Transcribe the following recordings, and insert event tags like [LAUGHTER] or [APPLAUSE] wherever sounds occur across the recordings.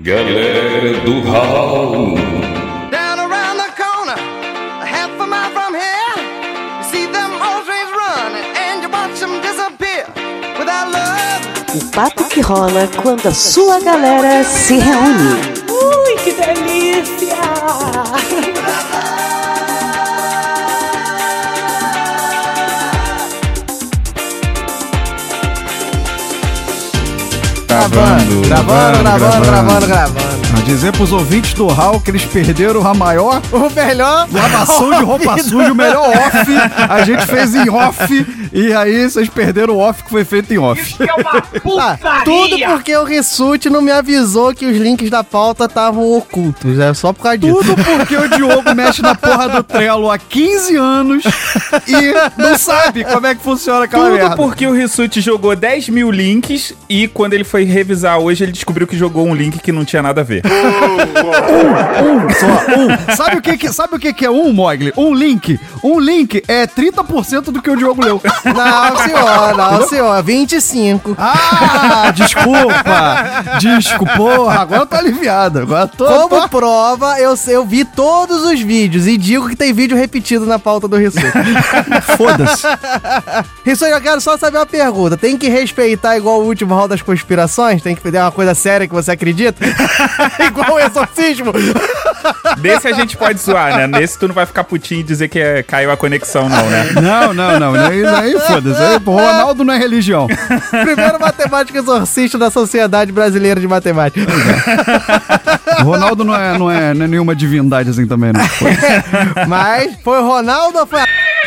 Galera do Raul. Down around the corner, a half a mile from here, you see them old trains running and you watch them disappear without love. O papo que rola quando a sua galera se reúne. Ui, que delícia! [LAUGHS] Gravando, Gravando, gravando, gravando, gravando. A dizer pros ouvintes do Hall que eles perderam a maior O melhor. lavação de roupa [LAUGHS] suja, o melhor off. A gente fez em off. E aí vocês perderam o off que foi feito em off. é uma [LAUGHS] Ah, tudo porque o Rissuti não me avisou que os links da pauta estavam ocultos. É só por causa disso. Tudo porque o Diogo mexe na porra do Trello há 15 anos e não sabe como é que funciona aquela Tudo merda. porque o Rissuti jogou 10 mil links e quando ele foi revisar hoje, ele descobriu que jogou um link que não tinha nada a ver. Um só, um. Sabe o que, que, sabe o que, que é um, Mogli? Um link. Um link é 30% do que o Diogo leu. Não, senhor, não, senhor. 25. Ah, desculpa. Desculpa. Porra, agora eu tô aliviado. Agora eu tô. Como tô- prova, eu, eu vi todos os vídeos e digo que tem vídeo repetido na pauta do Rissuti. Foda-se. Rissuti, eu quero só saber uma pergunta. Tem que respeitar igual o último hall das conspirações? Tem que fazer uma coisa séria que você acredita? igual o exorcismo? Nesse a gente pode zoar, né? Nesse tu não vai ficar putinho e dizer que é- caiu a conexão, não, né? Não, não, não. Isso aí, foda-se. O Ronaldo não é religião. [LAUGHS] Primeiro matemático exorcista da Sociedade Brasileira de Matemática. O Ronaldo não é, não é, não é nenhuma divindade assim também, não. [LAUGHS] Mas foi o Ronaldo ou foi a...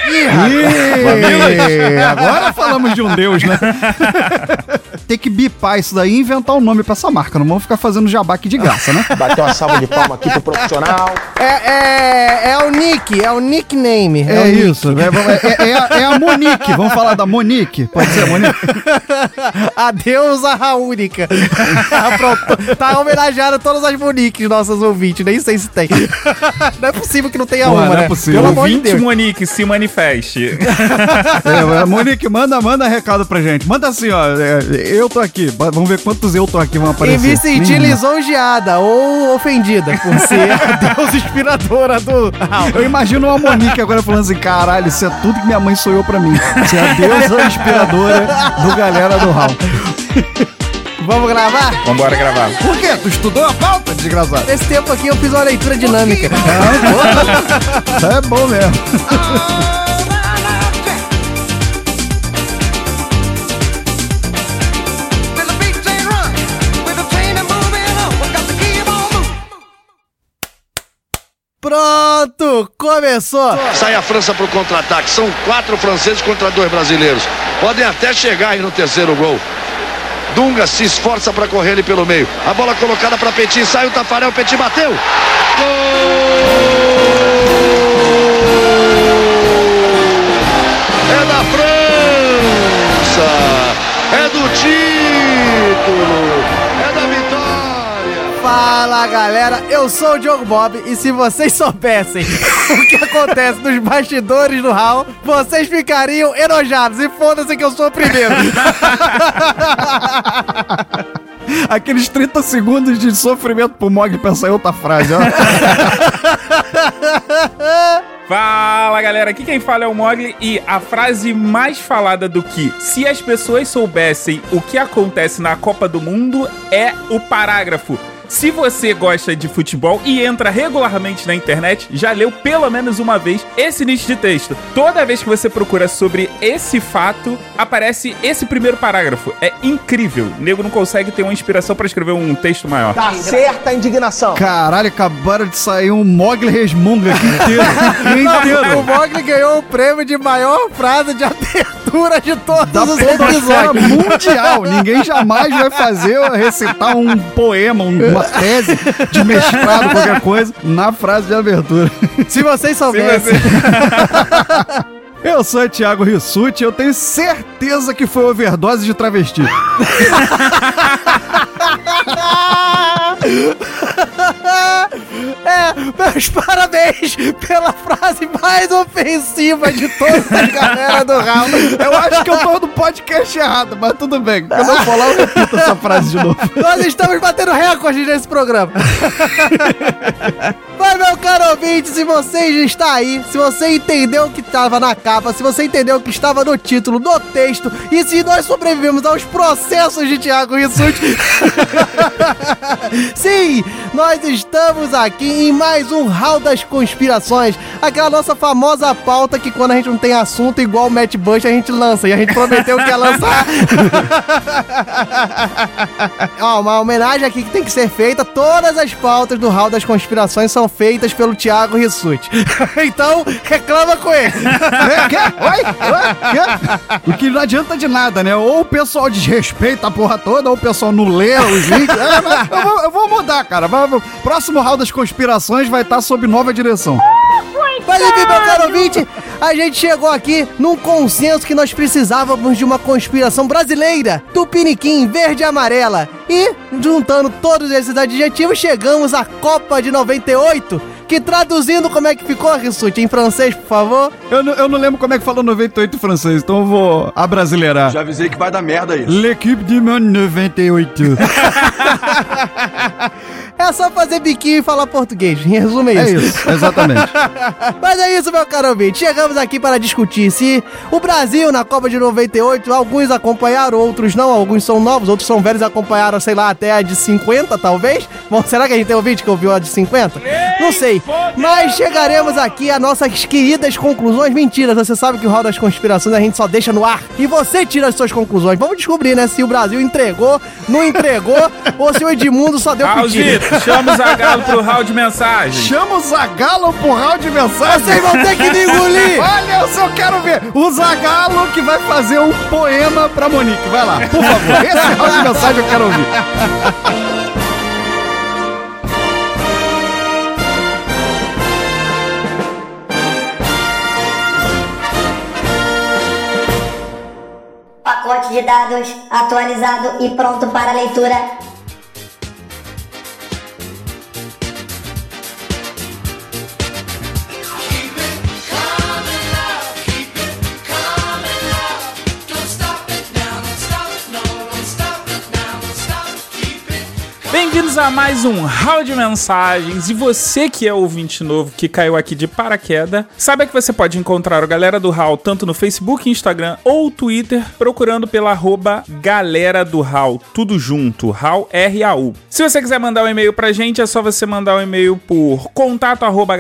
Ih, agora falamos de um deus, né? [LAUGHS] Tem que bipar isso daí e inventar um nome pra essa marca. Não vamos ficar fazendo jabá aqui de graça, né? [LAUGHS] Bater uma salva de palma aqui pro profissional. É, é, é o nick, é o nickname. É, o nick. isso. É, é- é a, é a Monique. Vamos falar da Monique? Pode ser a Monique? A deusa Raúnica. Pronto. Tá homenageado todas as Moniques, nossas ouvintes. Nem sei se tem. [LAUGHS] Não é possível que não tenha Pô, uma, não é né? possível. Pelo amor de Deus. Monique, se manifeste. [LAUGHS] É, Monique, manda, manda recado pra gente. Manda assim, ó. é, eu tô aqui. Vamos ver quantos eu tô aqui vão E aparecer. me senti Nenhuma. lisonjeada ou ofendida por ser [LAUGHS] a deusa inspiradora do Raul. Eu imagino uma Monique agora falando assim: caralho, isso é tudo que minha mãe sonhou pra mim. Você é a deusa inspiradora do galera do Raul. Vamos gravar? Vambora gravar. Por quê? Tu estudou a pauta, desgraçado? Nesse tempo aqui eu fiz uma leitura dinâmica. É bom mesmo. Pronto, começou. Sai a França pro contra-ataque. São quatro franceses contra dois brasileiros. Podem até chegar aí no terceiro gol. Dunga se esforça para correr ali pelo meio. A bola colocada para Petit, sai o Tafarel, Petit bateu. Gol! É da França! É do título! Fala galera, eu sou o Diogo Bob e se vocês soubessem [LAUGHS] o que acontece nos bastidores do Hall, vocês ficariam enojados e foda-se que eu sou o primeiro. [LAUGHS] Aqueles 30 segundos de sofrimento pro Mog pensar em outra frase, ó. [LAUGHS] Fala galera, aqui quem fala é o Mogli e a frase mais falada do que se as pessoas soubessem o que acontece na Copa do Mundo é o parágrafo. Se você gosta de futebol e entra regularmente na internet, já leu pelo menos uma vez esse nicho de texto. Toda vez que você procura sobre esse fato, aparece esse primeiro parágrafo. É incrível. O nego não consegue ter uma inspiração pra escrever um texto maior. Tá certa a indignação. Caralho, acabaram de sair um Mogli resmunga aqui [LAUGHS] inteiro. o inteiro. Mogli ganhou o prêmio de maior frase de abertura de todos Da os episódios. mundial. Ninguém jamais vai fazer recitar um poema, um- [LAUGHS] uma tese de mestrado, qualquer coisa, na frase de abertura. Se vocês Se soubessem. você- [LAUGHS] Eu sou o Thiago Rissuti, eu tenho certeza que foi overdose de travesti. [LAUGHS] [LAUGHS] É, meus parabéns pela frase mais ofensiva de toda a galera do Raul. Eu acho que eu tô no podcast errado, mas tudo bem. Quando eu falar, eu repito essa frase de novo. Nós estamos batendo recorde nesse programa. Mas, meu caro ouvinte, se você está aí, se você entendeu o que estava na capa, se você entendeu o que estava no título, no texto, e se nós sobrevivemos aos processos de Thiago Rissuti, [LAUGHS] sim, nós estamos aqui em mais um Hall das Conspirações, aquela nossa famosa pauta que quando a gente não tem assunto, igual o Matt Bush, a gente lança, e a gente prometeu que ia lançar. [LAUGHS] Ó, uma homenagem aqui que tem que ser feita. Todas as pautas do Hall das Conspirações são feitas pelo Thiago Rissuti. [LAUGHS] então, reclama com ele. [LAUGHS] É? Oi? O que não adianta de nada, né? Ou o pessoal desrespeita a porra toda, ou o pessoal não lê os links. É, eu, vou, eu vou mudar, cara. Vai- vai- Próximo round das conspirações vai estar sob nova direção. Mas enfim, meu caro ouvinte, a gente chegou aqui num consenso que nós precisávamos de uma conspiração brasileira, tupiniquim, verde e amarela. E, juntando todos esses adjetivos, chegamos à Copa de 98, que traduzindo como é que ficou, Rissuti, em francês, por favor? Eu não, eu não lembro como é que fala 98 em francês, então eu vou abrasileirar. Já avisei que vai dar merda isso. L'équipe du monde 98. [LAUGHS] É só fazer biquinho e falar português. Em resumo, é É isso. isso, exatamente. [LAUGHS] Mas é isso, meu caro ouvinte. Chegamos aqui para discutir se o Brasil na Copa de 98, alguns acompanharam, outros não. Alguns são novos, outros são velhos, acompanharam, sei lá, até a de 50, talvez. Bom, será que a gente tem ouvinte que ouviu a de 50? Não sei. Mas chegaremos aqui a nossas queridas conclusões. Mentiras, você sabe que o Hall das Conspirações a gente só deixa no ar. E você tira as suas conclusões. Vamos descobrir, né, se o Brasil entregou, não entregou, [LAUGHS] ou se o Edmundo só deu pedido. Chama o Zagalo pro round de mensagem. Chama o Zagalo pro round de mensagem. Vocês vão ter que me engolir! [LAUGHS] Olha, eu só quero ver o Zagalo que vai fazer um poema pra Monique. Vai lá, por favor. Esse round de mensagem eu quero ouvir. Pacote de dados atualizado e pronto para leitura. Bem-vindos a mais um round de mensagens. E você que é ouvinte novo que caiu aqui de paraquedas, saiba que você pode encontrar o Galera do Hall tanto no Facebook, Instagram ou Twitter, procurando pela arroba Galera do Hall, tudo junto, Hall R-A-U. Se você quiser mandar um e-mail pra gente, é só você mandar um e-mail por contato arroba.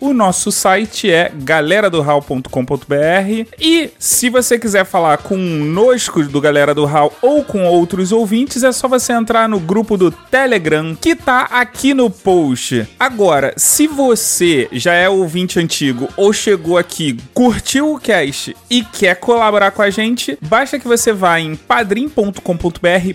O nosso site é galeradohall.com.br. E se você quiser falar conosco do Galera do Hall ou com outros ouvintes, é só você entrar no grupo do Telegram que tá aqui no post. Agora, se você já é ouvinte antigo ou chegou aqui, curtiu o cast e quer colaborar com a gente, basta que você vá em padrim.com.br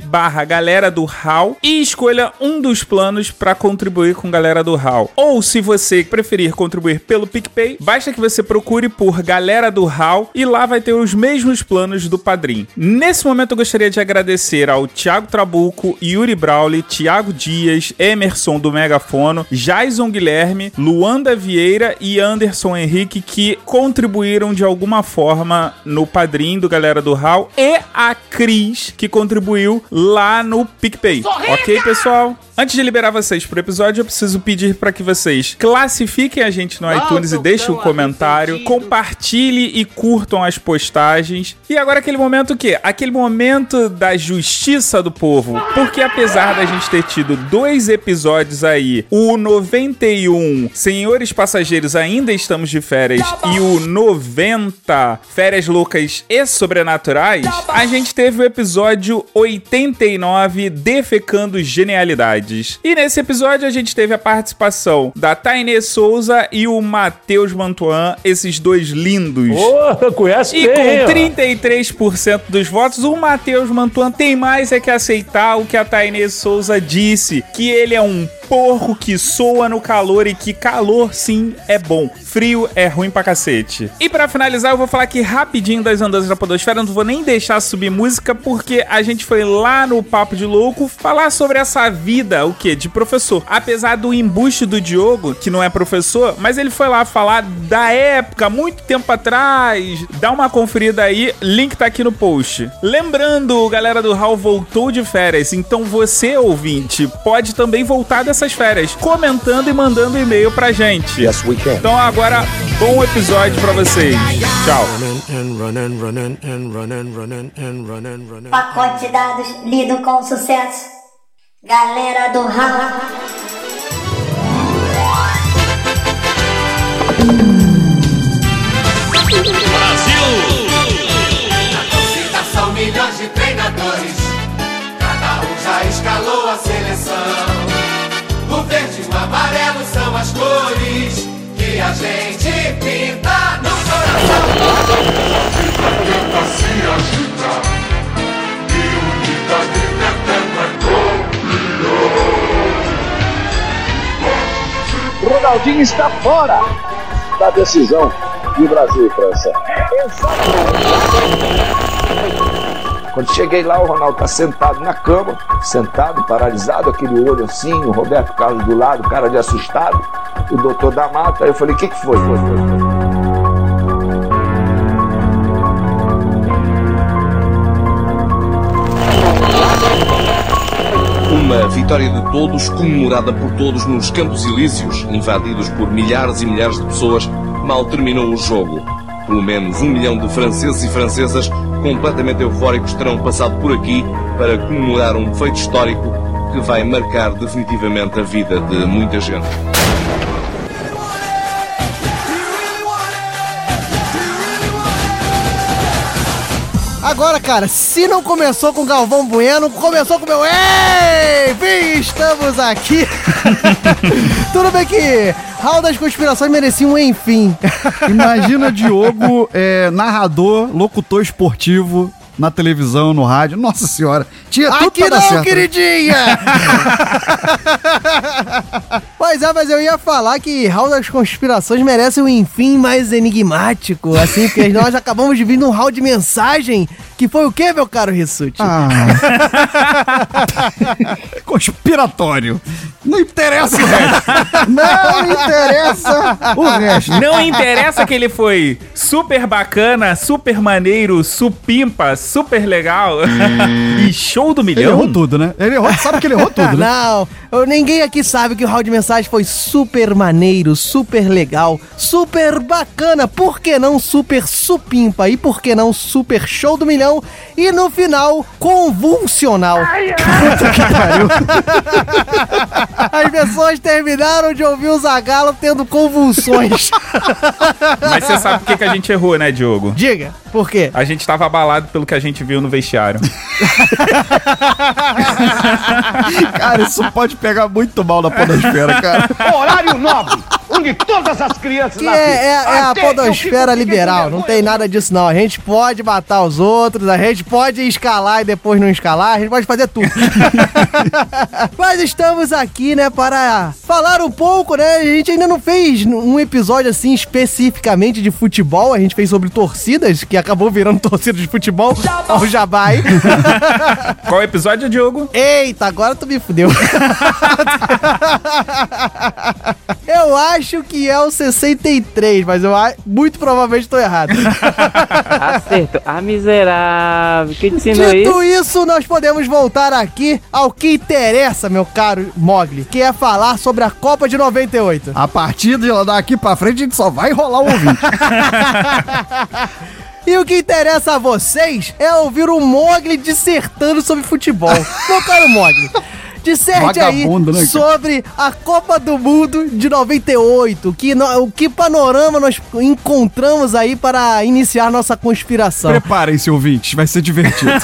barra galera do HAL e escolha um dos planos para contribuir com galera do HAL. Ou se você preferir contribuir pelo PicPay, basta que você procure por galera do HAL e lá vai ter os mesmos planos do Padrim. Nesse momento eu gostaria de agradecer ao Thiago Trabuco, Yuri Brauli, Thiago Dias, Emerson do Megafono, Jason Guilherme, Luanda Vieira e Anderson Henrique que contribuíram de alguma forma no Padrim do Galera do HAL e a Cris que contribuiu lá no PicPay. Ok, pessoal? Antes de liberar vocês pro episódio, eu preciso pedir para que vocês classifiquem a gente no iTunes e deixem um comentário, compartilhem e curtam as postagens. E agora aquele momento o quê? Aquele momento da justiça do povo. Porque apesar da gente ter tido dois episódios aí, o 91, Senhores Passageiros, ainda estamos de férias, e o 90, Férias Loucas e Sobrenaturais, a gente teve o episódio 89, Defecando Genialidades. E nesse episódio a gente teve a participação da Tainê Souza e o Matheus Mantuan, esses dois lindos. Ô, conhece E bem, com 33% dos votos, o Matheus Mantuan tem mais é que aceitar o que a Tainê Souza disse, que ele é um porco que soa no calor e que calor sim é bom. Frio é ruim pra cacete. E pra finalizar, eu vou falar aqui rapidinho das andanças da podosfera, não vou nem deixar subir música porque a gente foi lá no Papo de Louco falar sobre essa vida, o que? De professor. Apesar do embuste do Diogo, que não é professor, mas ele foi lá falar da época, muito tempo atrás. Dá uma conferida aí, link tá aqui no post. Lembrando, galera do Hall voltou de férias, então você, ouvinte, pode também voltar dessas férias, comentando e mandando e-mail pra gente. Yes, we can. Então agora, bom episódio pra vocês. Tchau. Pacote de dados lido com sucesso. Galera do. São milhões de treinadores, cada um já escalou a seleção. As cores que a gente pinta no coração. Se agitar e unidade O Ronaldinho está fora da decisão de Brasil e França. Quando cheguei lá, o Ronaldo tá sentado na cama, sentado, paralisado, aquele olho assim, o Roberto Carlos do lado, cara de assustado, o doutor da mata. Aí eu falei, o que, que foi? foi, foi, foi? Uma vitória de todos, comemorada por todos nos Campos Elíseos, invadidos por milhares e milhares de pessoas, mal terminou o jogo. Pelo menos um milhão de franceses e francesas completamente eufóricos terão passado por aqui para comemorar um feito histórico que vai marcar definitivamente a vida de muita gente. Agora, cara, se não começou com Galvão Bueno, começou com meu Ei! Vim, estamos aqui! [LAUGHS] Tudo bem que Hall das Conspirações merecia um enfim. [LAUGHS] Imagina Diogo, é, narrador, locutor esportivo na televisão, no rádio. Nossa senhora, tinha tudo Aqui pra dar não, certo. queridinha! [LAUGHS] pois é, mas eu ia falar que Hall das Conspirações merece um enfim mais enigmático, assim, porque [LAUGHS] nós acabamos de vir num hall de mensagem que foi o quê, meu caro Rissuti? Ah. [LAUGHS] Conspiratório. Não interessa o resto. [LAUGHS] Não interessa o resto. Não interessa que ele foi super bacana, super maneiro, supimpa, super legal e show do Ele milhão. errou tudo, né? Ele errou, sabe que ele errou tudo, né? Não, ninguém aqui sabe que o hall de mensagem foi super maneiro, super legal, super bacana, por que não super supimpa e por que não super show do milhão e no final convulsional. Puta que pariu. As pessoas terminaram de ouvir o Zagalo tendo convulsões. Mas você sabe por que, que a gente errou, né, Diogo? Diga, por quê? A gente tava abalado pelo que a gente viu no vestiário. [LAUGHS] Cara, isso pode pegar muito mal na podosfera, cara. Horário nobre, onde todas as crianças Que é, é- é a podosfera liberal, não tem nada disso não. A gente pode matar os outros, a gente pode escalar e depois não escalar, a gente pode fazer tudo. [LAUGHS] Mas estamos aqui, né, para falar um pouco, né? A gente ainda não fez um episódio assim especificamente de futebol, a gente fez sobre torcidas, que acabou virando [LAUGHS] torcida de futebol ao Jabai. [LAUGHS] Qual episódio, Diogo? Eita, agora tu me fudeu. eu acho que é o 63, mas eu a- muito provavelmente tô errado. [LAUGHS] Acerto. Ah, miserável. Ensinou Dito isso? isso, nós podemos voltar aqui ao que interessa, meu caro Mogli, que é falar sobre a Copa de 98. A partir de daqui pra frente, a gente só vai rolar o ouvinte. [LAUGHS] E o que interessa a vocês é ouvir o Mogli dissertando sobre futebol. Meu caro Mogli, disserte aí né, sobre a Copa do Mundo de 98. Que no- o que panorama nós encontramos aí para iniciar nossa conspiração. Preparem-se, ouvintes, vai ser divertido. [LAUGHS]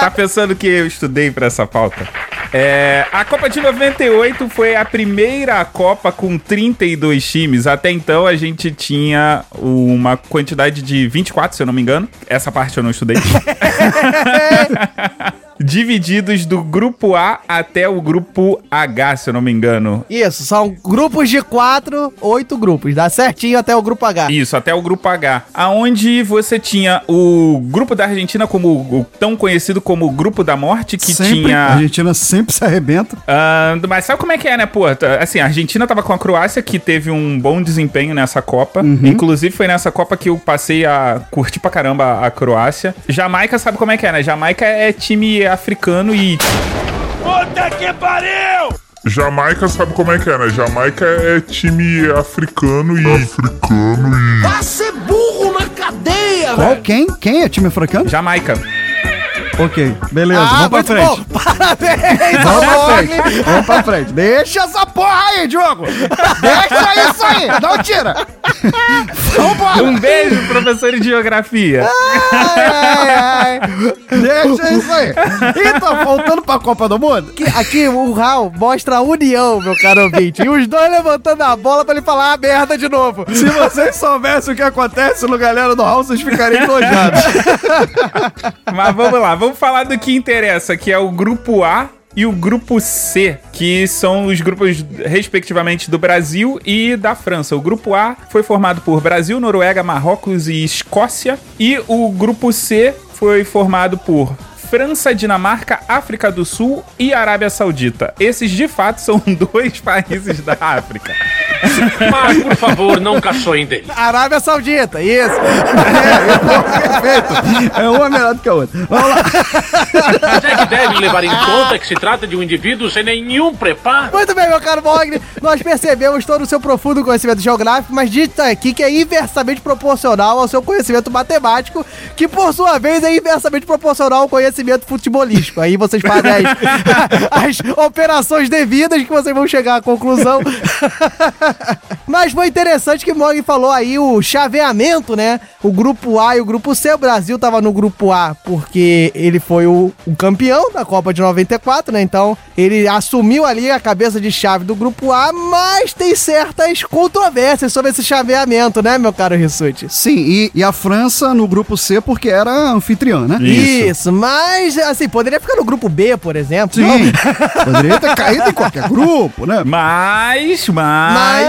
tá pensando que eu estudei pra essa pauta? É, a Copa de 98 foi a primeira Copa com 32 times. Até então a gente tinha uma quantidade de 24, se eu não me engano. Essa parte eu não estudei. [LAUGHS] Divididos do grupo A até o grupo H, se eu não me engano. Isso, são grupos de quatro, oito grupos. Dá certinho até o grupo H. Isso, até o grupo H. Aonde você tinha o grupo da Argentina como o tão conhecido como o grupo da morte, que sempre, tinha. A Argentina sempre se arrebenta. Ah, mas sabe como é que é, né, pô? Assim, a Argentina tava com a Croácia, que teve um bom desempenho nessa Copa. Uhum. Inclusive, foi nessa Copa que eu passei a curtir pra caramba a Croácia. Jamaica sabe como é que é, né? Jamaica é time africano e. Puta que pariu! Jamaica sabe como é que é, né? Jamaica é time africano e. Africano e. Vai ser burro na cadeia, Qual? Quem? Quem é time africano? Jamaica. Ok, beleza, Ah, vamos pra frente. bom. Parabéns, Vamos pra frente. Vamos pra frente. Deixa essa porra aí, Diogo. Deixa isso aí. Não tira. Vambora. Um beijo, professor de geografia. Ai, ai, ai. Deixa isso aí. Então, voltando pra Copa do Mundo. Aqui, aqui o Raul mostra a união, meu caro ouvinte. E os dois levantando a bola pra ele falar a merda de novo. Se vocês soubessem o que acontece no Galera do Raul, vocês ficariam enojados. Mas vamos lá, vamos falar do que interessa, que é o grupo A e o grupo C, que são os grupos, respectivamente, do Brasil e da França. O grupo A foi formado por Brasil, Noruega, Marrocos e Escócia. E o grupo C foi formado por França, Dinamarca, África do Sul e Arábia Saudita. Esses, de fato, [LAUGHS] são dois países da África. Mas, por favor, não caçoem dele. Arábia Saudita, isso. Perfeito. É uma melhor do que a outra. Vamos lá. Mas é que deve levar em conta que se trata de um indivíduo sem nenhum preparo. Muito bem, meu caro Mogli. Nós percebemos todo o seu profundo conhecimento geográfico, mas dito aqui que é inversamente proporcional ao seu conhecimento matemático, que por sua vez é inversamente proporcional ao conhecimento futebolístico. Aí vocês fazem as, as operações devidas que vocês vão chegar à conclusão. Mas foi interessante que o Mogli falou aí o chaveamento, né? O grupo A e o grupo C. O Brasil tava no grupo A porque ele foi o, o campeão da Copa de 94, né? Então ele assumiu ali a cabeça de chave do grupo A, mas tem certas controvérsias sobre esse chaveamento, né, meu caro Rissuti? Sim, e, e a França no grupo C porque era anfitriã, né? Isso. mas assim, poderia ficar no grupo B, por exemplo. Sim. não? Poderia ter caído em qualquer grupo, né? Mas, mas... Mas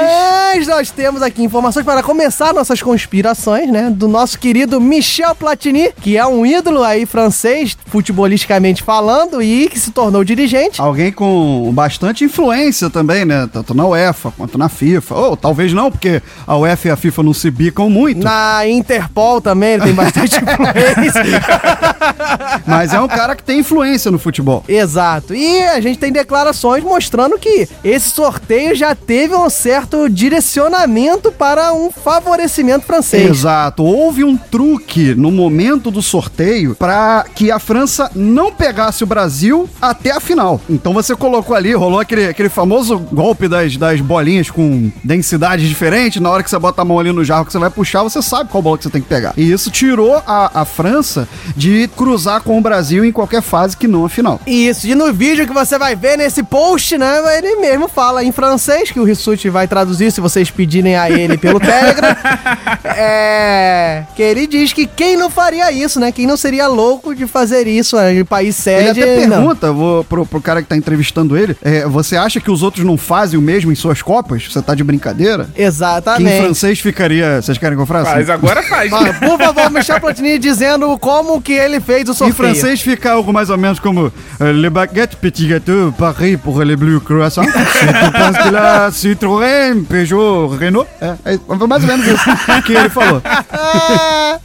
nós temos aqui informações para começar nossas conspirações, né? Do nosso querido Michel Platini, que é um ídolo aí francês, futebolisticamente falando, e que se tornou dirigente. Alguém com bastante influência também, né? Tanto na UEFA quanto na FIFA. Ou talvez não, porque a UEFA e a FIFA não se bicam muito. Na Interpol também ele tem bastante [LAUGHS] influência. Mas é um cara que tem influência no futebol. Exato. E a gente tem declarações mostrando que esse sorteio já teve um certo direcionamento para um favorecimento francês. Exato. Houve um truque no momento do sorteio para que a França não pegasse o Brasil até a final. Então você colocou ali, rolou aquele, aquele famoso golpe das, das bolinhas com densidades diferentes. Na hora que você bota a mão ali no jarro que você vai puxar, você sabe qual bola que você tem que pegar. E isso tirou a, a França de cruzar com o Brasil em qualquer fase que não a final. Isso, e no vídeo que você vai ver nesse post, né, ele mesmo fala em francês, que o Rissuti vai traduzir se vocês pedirem a ele pelo [LAUGHS] Telegram. é. Que ele diz que quem não faria isso, né? Quem não seria louco de fazer isso né, em país sede. Ele até não. pergunta vou, pro, pro cara que tá entrevistando ele: é, você acha que os outros não fazem o mesmo em suas copas? Você tá de brincadeira? Que Exatamente. em francês ficaria. Vocês querem que eu faça? Faz, agora faz. Ah, por favor, Michel Platini dizendo como que ele fez o Em sorteio. francês fica algo mais ou menos como euh, Le baguette petit gâteau, Paris pour les bleus croissants. [LAUGHS] Je pense que la Citroën, Peugeot, Renault. É, é mais ou menos isso [LAUGHS] que ele falou. [LAUGHS]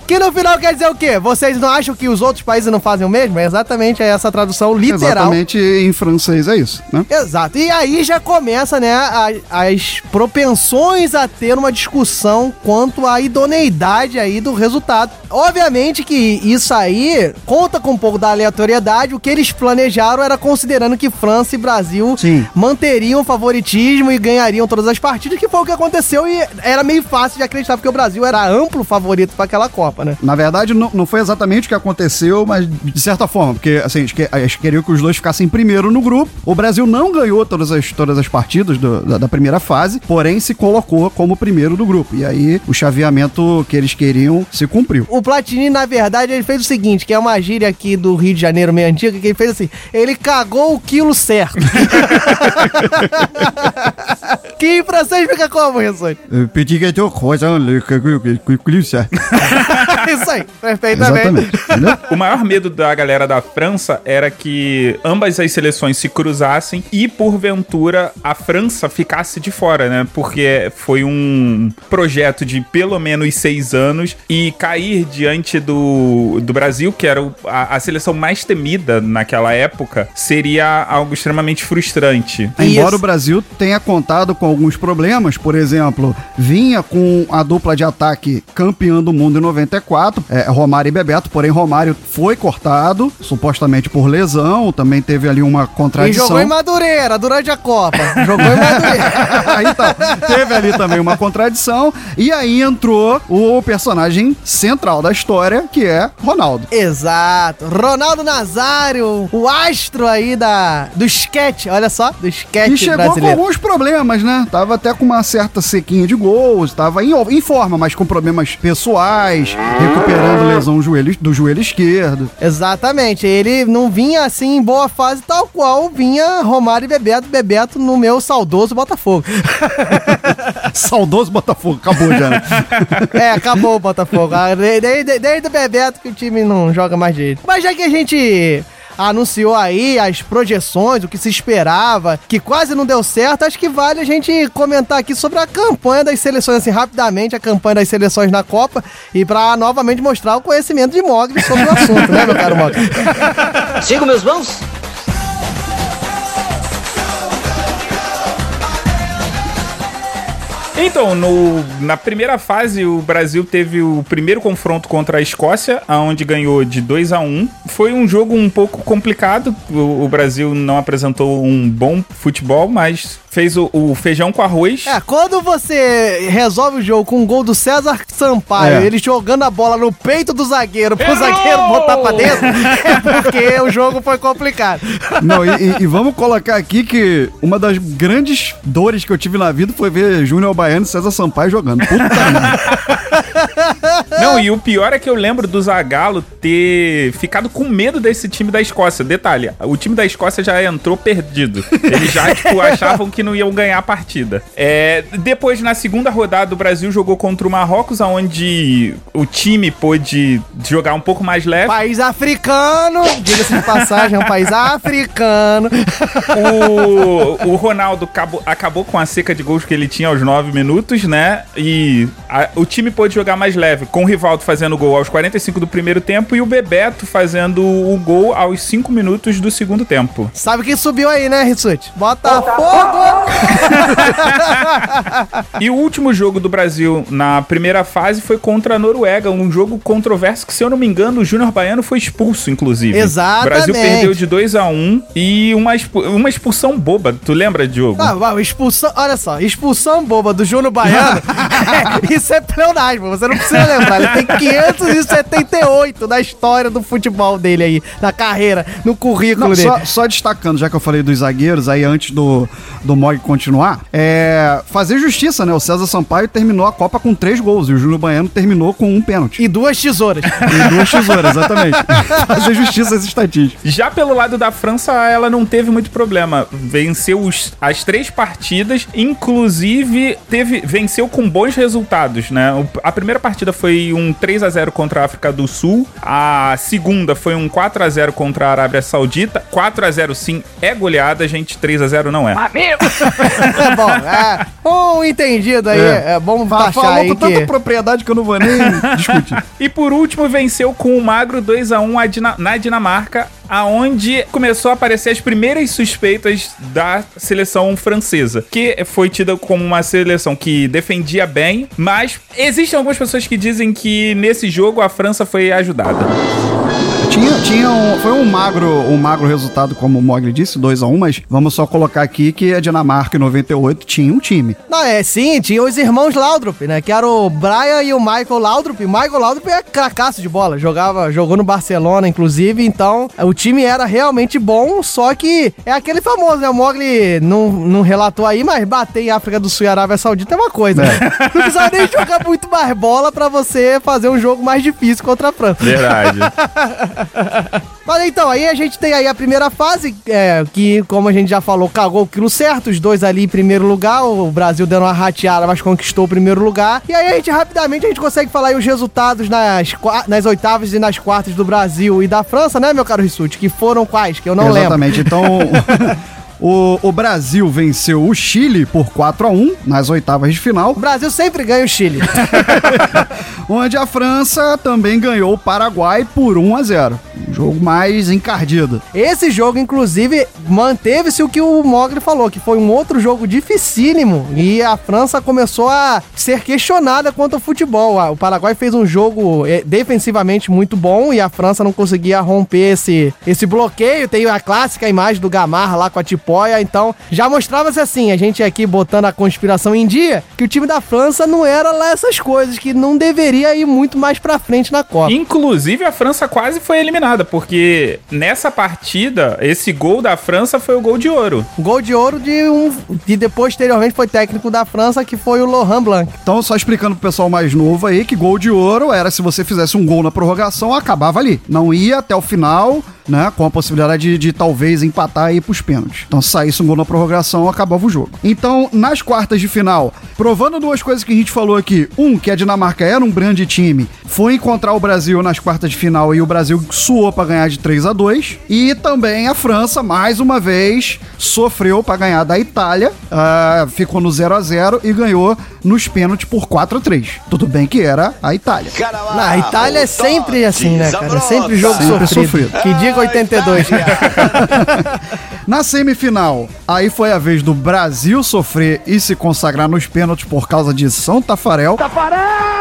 Que no final quer dizer o quê? Vocês não acham que os outros países não fazem o mesmo? É exatamente essa tradução literal. Exatamente em francês é isso, né? Exato. E aí já começa, né, a- as propensões a ter uma discussão quanto à idoneidade aí do resultado. Obviamente que isso aí conta com um pouco da aleatoriedade. O que eles planejaram era considerando que França e Brasil Sim. manteriam o favoritismo e ganhariam todas as partidas, que foi o que aconteceu e era meio fácil de acreditar, porque o Brasil era amplo favorito para aquela Copa, né? Na verdade, não, não foi exatamente o que aconteceu, mas de certa forma, porque assim, eles, que- eles queriam que os dois ficassem primeiro no grupo. O Brasil não ganhou todas as, todas as partidas do- da, da primeira fase, porém se colocou como primeiro do grupo. E aí o chaveamento que eles queriam se cumpriu. O Platini, na verdade, ele fez o seguinte, que é uma gíria aqui do Rio de Janeiro meio antiga, que ele fez assim, ele cagou o quilo certo. [LAUGHS] que francês fica como, Ressone? Petit gâteau coisa, [LAUGHS] Isso aí, perfeitamente. O maior medo da galera da França era que ambas as seleções se cruzassem e, porventura, a França ficasse de fora, né? Porque foi um projeto de pelo menos seis anos e cair diante do, do Brasil, que era o- a, a seleção mais temida naquela época, seria algo extremamente frustrante. Embora o Brasil tenha contado com alguns problemas, por exemplo, vinha com a dupla de ataque campeã do mundo em 94, é, Romário e Bebeto, porém Romário foi cortado, supostamente por lesão, também teve ali uma E contradição. jogou em Madureira durante a Copa. Jogou em Madureira. [LAUGHS] então, teve ali também uma contradição, e aí entrou o personagem central da história, que é Ronaldo. Exato. Ronaldo Nazário, o astro aí da, do sketch, olha só, do sketch E chegou brasileiro. com alguns problemas, né? Tava até com uma certa sequinha de gols, tava em, em forma, mas com problemas pessoais, recuperando lesão joelho, do joelho esquerdo. Exatamente, ele não vinha assim em boa fase, tal qual vinha Romário e Bebeto, Bebeto no meu saudoso Botafogo. [LAUGHS] Saudoso Botafogo, acabou já, né? [LAUGHS] é, acabou o Botafogo. Ah, de- Desde, desde o Bebeto que o time não joga mais direito. Mas já que a gente anunciou aí as projeções, o que se esperava, que quase não deu certo, acho que vale a gente comentar aqui sobre a campanha das seleções, assim, rapidamente, a campanha das seleções na Copa, e pra novamente mostrar o conhecimento de Mogli sobre o assunto, né, meu caro Mogli? Sigo meus bons? Então, no- na primeira fase, o Brasil teve o primeiro confronto contra a Escócia, aonde ganhou de 2 a 1 Foi um jogo um pouco complicado. O, o Brasil não apresentou um bom futebol, mas fez o, o feijão com arroz. É, quando você resolve o jogo com um gol do César Sampaio, É. ele jogando a bola no peito do zagueiro pro zagueiro botar pra dentro, [LAUGHS] é porque o jogo foi complicado. Não, e, e- e vamos colocar aqui que uma das grandes dores que eu tive na vida foi ver Júnior Baiano e César Sampaio jogando. Puta [LAUGHS] merda. Não, e o pior é que eu lembro do Zagallo ter ficado com medo desse time da Escócia. Detalhe, o time da Escócia já entrou perdido. Eles já, tipo, achavam que não iam ganhar a partida. É, depois, na segunda rodada, o Brasil jogou contra o Marrocos, onde o time pôde jogar um pouco mais leve. País africano, diga-se de passagem, é um país africano. [LAUGHS] O, o Ronaldo acabou, acabou com a seca de gols que ele tinha aos 9 minutos, né? E a- o time pôde jogar mais leve, com o Rivaldo fazendo gol aos 45 do primeiro tempo e o Bebeto fazendo o gol aos 5 minutos do segundo tempo. Sabe quem subiu aí, né, Rissuti? Botafogo! [LAUGHS] E o último jogo do Brasil na primeira fase foi contra a Noruega, um jogo controverso que, se eu não me engano, o Júnior Baiano foi expulso, inclusive. Exatamente. O Brasil perdeu de 2 a 1 e uma, expu- uma expulsão boba. Tu lembra, Diogo? Ah, uau, expulsão, olha só, expulsão boba do Júnior Baiano, é, [LAUGHS] [LAUGHS] isso é pleonasmo, você não precisa lembrar, ele tem 578 na história do futebol dele aí, na carreira, no currículo Não, dele. só, só destacando, já que eu falei dos zagueiros, aí antes do, do Mog continuar, é fazer justiça, né? O César Sampaio terminou a Copa com três gols e o Júnior Baiano terminou com um pênalti. E duas tesouras. [LAUGHS] E duas tesouras, exatamente. [LAUGHS] fazer justiça às estatísticas. Já pelo lado da França, ela não teve muito problema. Venceu os- as três partidas, inclusive teve, venceu com bons resultados, né? O- a primeira partida foi um 3 a 0 contra a África do Sul, a segunda foi um 4 a 0 contra a Arábia Saudita. 4 a 0 sim é goleada, gente, 3 a 0 não é. é [LAUGHS] bom, é, um entendido aí, é, bom Fa- baixar Falou aí com tanta que... propriedade que eu não vou nem [LAUGHS] discutir. E por último, venceu com o Magro 2 a 1 a Dina- na Dinamarca, aonde começou a aparecer as primeiras suspeitas da seleção francesa, que foi tida como uma seleção que defendia bem, mas existem algumas pessoas que dizem que nesse jogo a França foi ajudada. Tinha, tinha um, foi um magro, um magro resultado, como o Mogli disse, 2x1, mas vamos só colocar aqui que a Dinamarca em 98 tinha um time. Não, é, sim, tinha os irmãos Laudrup, né? Que era o Brian e o Michael Laudrup. O Michael Laudrup é cracaço de bola, jogava, jogou no Barcelona, inclusive, então o time era realmente bom, só que é aquele famoso, né? O Mogli não, não relatou aí, mas bater em África do Sul e Arábia Saudita é uma coisa, né? [LAUGHS] Não precisa nem jogar muito mais bola pra você fazer um jogo mais difícil contra a França. Verdade. [LAUGHS] Mas então, aí a gente tem aí a primeira fase, é, que, como a gente já falou, cagou o quilo certo, os dois ali em primeiro lugar, o Brasil dando uma rateada, mas conquistou o primeiro lugar. E aí a gente, rapidamente, a gente consegue falar aí os resultados nas, nas oitavas e nas quartas do Brasil e da França, né, meu caro Rissuti? Que foram quais? Que eu não Exatamente. lembro. Então, [LAUGHS] o, o Brasil venceu o Chile por 4 a 1 nas oitavas de final. O Brasil sempre ganha o Chile. [LAUGHS] onde a França também ganhou o Paraguai por 1 a 0. Um jogo mais encardido. Esse jogo, inclusive, manteve-se o que o Mogli falou, que foi um outro jogo dificílimo. E a França começou a ser questionada quanto ao futebol. Ah, O Paraguai fez um jogo eh, defensivamente muito bom e a França não conseguia romper esse, esse bloqueio. Tem a clássica imagem do Gamarra lá com a tipóia. Então, já mostrava-se assim, a gente aqui botando a conspiração em dia, que o time da França não era lá essas coisas, que não deveria ir muito mais pra frente na Copa. Inclusive, a França quase foi eliminada, porque nessa partida, esse gol da França foi o gol de ouro. Gol de ouro de um. que depois, posteriormente, foi técnico da França, que foi o Laurent Blanc. Então, só explicando pro pessoal mais novo aí que gol de ouro era se você fizesse um gol na prorrogação, acabava ali. Não ia até o final, né? Com a possibilidade de, de talvez empatar e ir pros pênaltis. Então, se saísse um gol na prorrogação, acabava o jogo. Então, nas quartas de final, provando duas coisas que a gente falou aqui. Um, que a Dinamarca era um grande time, foi encontrar o Brasil nas quartas de final e o Brasil suou pra ganhar de 3 a 2 E também a França, mais uma vez, sofreu pra ganhar da Itália, ah, ficou no 0 a 0 e ganhou nos pênaltis por 4 a 3 Tudo bem que era a Itália. Na a Itália é sempre assim, né, cara? É sempre jogo Sempre sofrido. sofrido. Que diga 82. [LAUGHS] Na semifinal, aí foi a vez do Brasil sofrer e se consagrar nos pênaltis por causa de São Tafarel.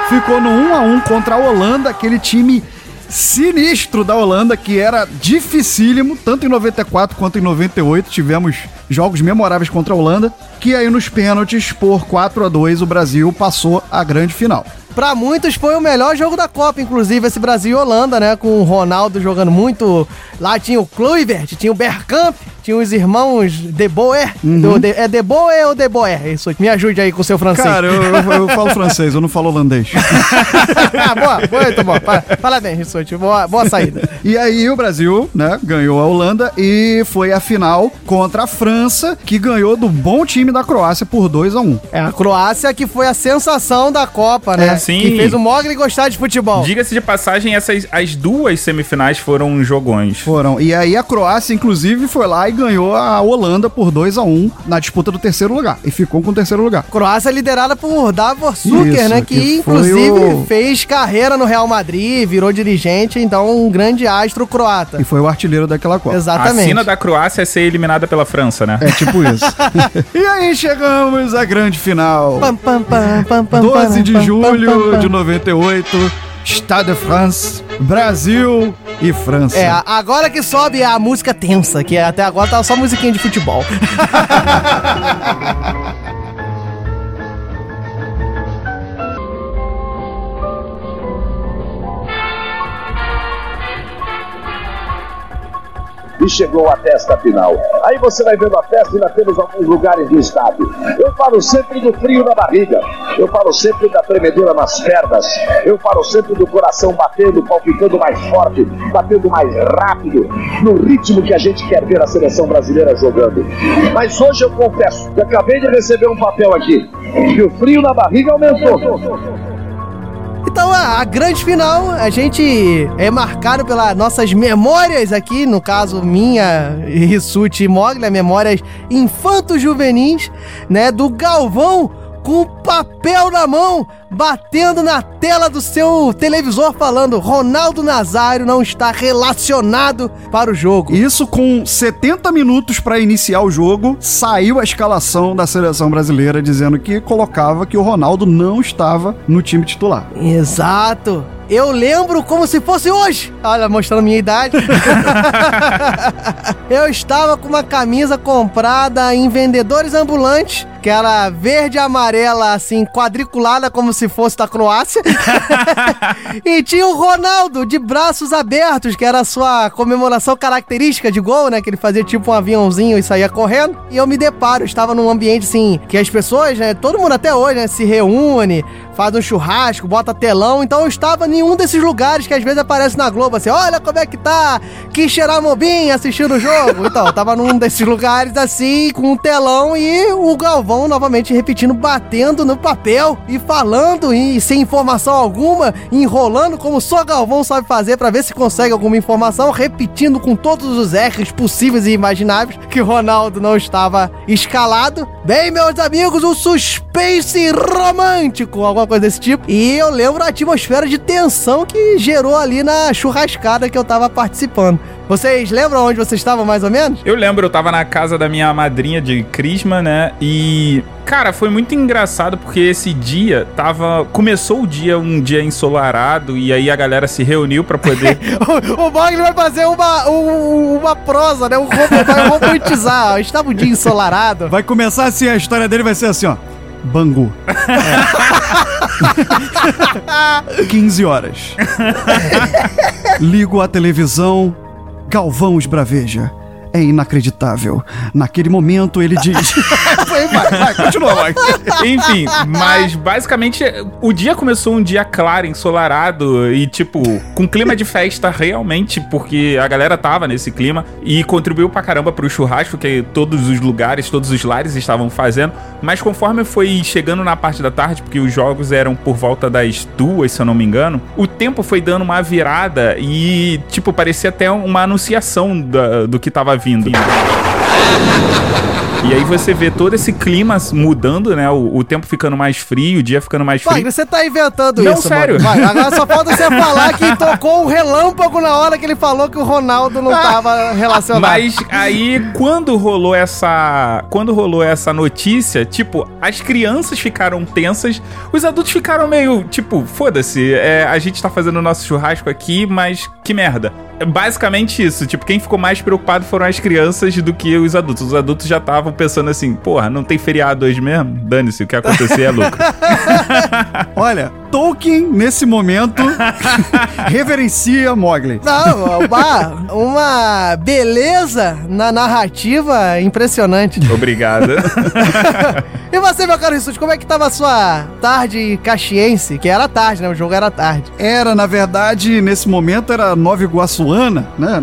Ficou no 1 a 1 contra a Holanda, aquele time sinistro da Holanda que era dificílimo, tanto em 94 quanto em 98 tivemos jogos memoráveis contra a Holanda, que aí nos pênaltis por 4 a 2 o Brasil passou a grande final. Pra muitos foi o melhor jogo da Copa, inclusive esse Brasil e Holanda, né? Com o Ronaldo jogando muito. Lá tinha o Kluivert, tinha o Bergkamp, tinha os irmãos De Boer. Uhum. Do- de- é De Boer ou De Boer? Isso, me ajude aí com o seu francês. Cara, eu, eu- eu falo francês, eu não falo holandês. [LAUGHS] ah, boa, muito bom. Pa- Parabéns, Rissuti. Boa, boa saída. E aí o Brasil, né, ganhou a Holanda e foi a final contra a França, que ganhou do bom time da Croácia por 2 a 1 É, a Croácia que foi a sensação da Copa, né? É, sim. Que fez o Mogli gostar de futebol. Diga-se de passagem, essas as duas semifinais foram jogões. Foram. E aí a Croácia, inclusive, foi lá e ganhou a Holanda por 2 a 1 na disputa do terceiro lugar. E ficou com o terceiro lugar. Croácia liderada por Davor Suker, né? Que, que inclusive o- fez carreira no Real Madrid, virou dirigente, então um grande astro croata. E foi o artilheiro daquela Copa. Exatamente. A sina da Croácia é ser eliminada pela França, né? É tipo [LAUGHS] isso. e aí chegamos à grande final. Pam, pam, pam, pam, pam, 12 de pam, pam, julho pam. de 98, Stade de France, Brasil e França. É, agora que sobe a música tensa, que até agora tava só musiquinha de futebol. [LAUGHS] e chegou até esta final. Aí você vai vendo a festa e ainda temos alguns lugares do estádio. Eu falo sempre do frio na barriga, eu falo sempre da tremedeira nas pernas, eu falo sempre do coração batendo, palpitando mais forte, batendo mais rápido, no ritmo que a gente quer ver a seleção brasileira jogando. Mas hoje eu confesso que acabei de receber um papel aqui, que o frio na barriga aumentou. Então a, a grande final, a gente é marcado pelas nossas memórias aqui, no caso minha, Rissuti e Mogli, memórias infanto-juvenis, né, do Galvão com papel na mão, batendo na tela do seu televisor falando Ronaldo Nazário não está relacionado para o jogo. Isso com 70 minutos pra iniciar o jogo, saiu a escalação da seleção brasileira dizendo que colocava que o Ronaldo não estava no time titular. Exato. Eu lembro como se fosse hoje. Olha, mostrando minha idade. [LAUGHS] eu estava com uma camisa comprada em vendedores ambulantes, que era verde e amarela, assim, quadriculada, como se fosse da Croácia. [LAUGHS] e tinha o Ronaldo de braços abertos, que era a sua comemoração característica de gol, né? Que ele fazia tipo um aviãozinho e saía correndo. E eu me deparo, eu estava num ambiente assim, que as pessoas, né? Todo mundo até hoje, né? Se reúne, faz um churrasco, bota telão. Então eu estava em um desses lugares que às vezes aparece na Globo, assim, olha como é que tá, que cheirar mobim assistindo o jogo. Então, eu tava num desses lugares assim, com um telão e o Galvão novamente repetindo, batendo no papel e falando e sem informação alguma, enrolando como só Galvão sabe fazer pra ver se consegue alguma informação, repetindo com todos os R's possíveis e imagináveis que Ronaldo não estava escalado. Bem, meus amigos, um suspense romântico, alguma coisa desse tipo. E eu lembro a atmosfera de tensão que gerou ali na churrascada que eu tava participando. Vocês lembram onde vocês estavam mais ou menos? Eu lembro, eu tava na casa da minha madrinha de Crisma, né? E. Cara, foi muito engraçado porque esse dia tava. Começou o dia, um dia ensolarado, e aí a galera se reuniu pra poder. [LAUGHS] o, o Mogli vai fazer uma, um- uma prosa, né? Um rom- vai [LAUGHS] romantizar. Estava um dia ensolarado. Vai começar assim, a história dele vai ser assim, ó. Bangu. [LAUGHS] 15 horas. Ligo a televisão, Galvão esbraveja. É inacreditável. Naquele momento ele diz. [LAUGHS] vai, vai, vai, continua, vai. [LAUGHS] Enfim, mas basicamente o dia começou um dia claro, ensolarado e tipo, com clima de festa realmente, porque a galera tava nesse clima e contribuiu pra caramba pro churrasco que todos os lugares, todos os lares estavam fazendo. Mas conforme foi chegando na parte da tarde, porque os jogos eram por volta das duas, se eu não me engano, o tempo foi dando uma virada e, tipo, parecia até uma anunciação da- do que tava vindo. [LAUGHS] E aí você vê todo esse clima mudando, né? O, o tempo ficando mais frio, o dia ficando mais frio. Mogli, você tá inventando Não, isso, sério. Vai, agora só [LAUGHS] falta você falar que tocou um relâmpago na hora que ele falou que o Ronaldo não tava [LAUGHS] relacionado. Mas aí, quando rolou essa. Quando rolou essa notícia, tipo, as crianças ficaram tensas, os adultos ficaram meio, tipo, foda-se, é, a gente tá fazendo o nosso churrasco aqui, mas que merda. É basicamente isso. Tipo, quem ficou mais preocupado foram as crianças do que os adultos. Os adultos já estavam pensando assim, porra, não tem feriado hoje mesmo? Dane-se, o que acontecer é lucro. [LAUGHS] Olha, Tolkien, nesse momento, [LAUGHS] reverencia Mogli. Não, uma, uma beleza na narrativa impressionante. Obrigado. [LAUGHS] E você, meu caro Rissuti, como é que tava a sua tarde caxiense? Que era tarde, né? O jogo era tarde. Era, na verdade, nesse momento era Nova Iguaçuana, né?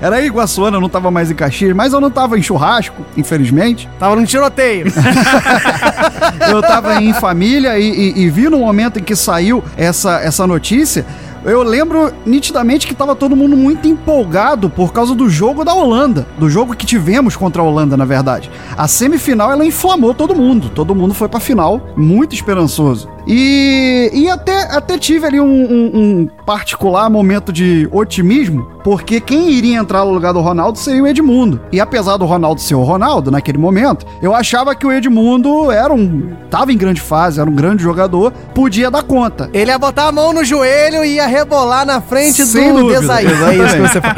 Era Iguaçuana, não tava mais em Caxias, mas eu não tava em churrasco, infelizmente. Tava num tiroteio. [LAUGHS] eu tava em família e, e- e vi no momento em que saiu essa, essa notícia. Eu lembro nitidamente que tava todo mundo muito empolgado por causa do jogo da Holanda, do jogo que tivemos contra a Holanda, na verdade. A semifinal ela inflamou todo mundo, todo mundo foi pra final, muito esperançoso. E, e até, até tive ali um, um- um particular momento de otimismo, porque quem iria entrar no lugar do Ronaldo seria o Edmundo. E apesar do Ronaldo ser o Ronaldo naquele momento, eu achava que o Edmundo era um. tava em grande fase, era um grande jogador, podia dar conta. Ele ia botar a mão no joelho e ia rebolar na frente Sem do dúvida, Desaí. É isso que você fala.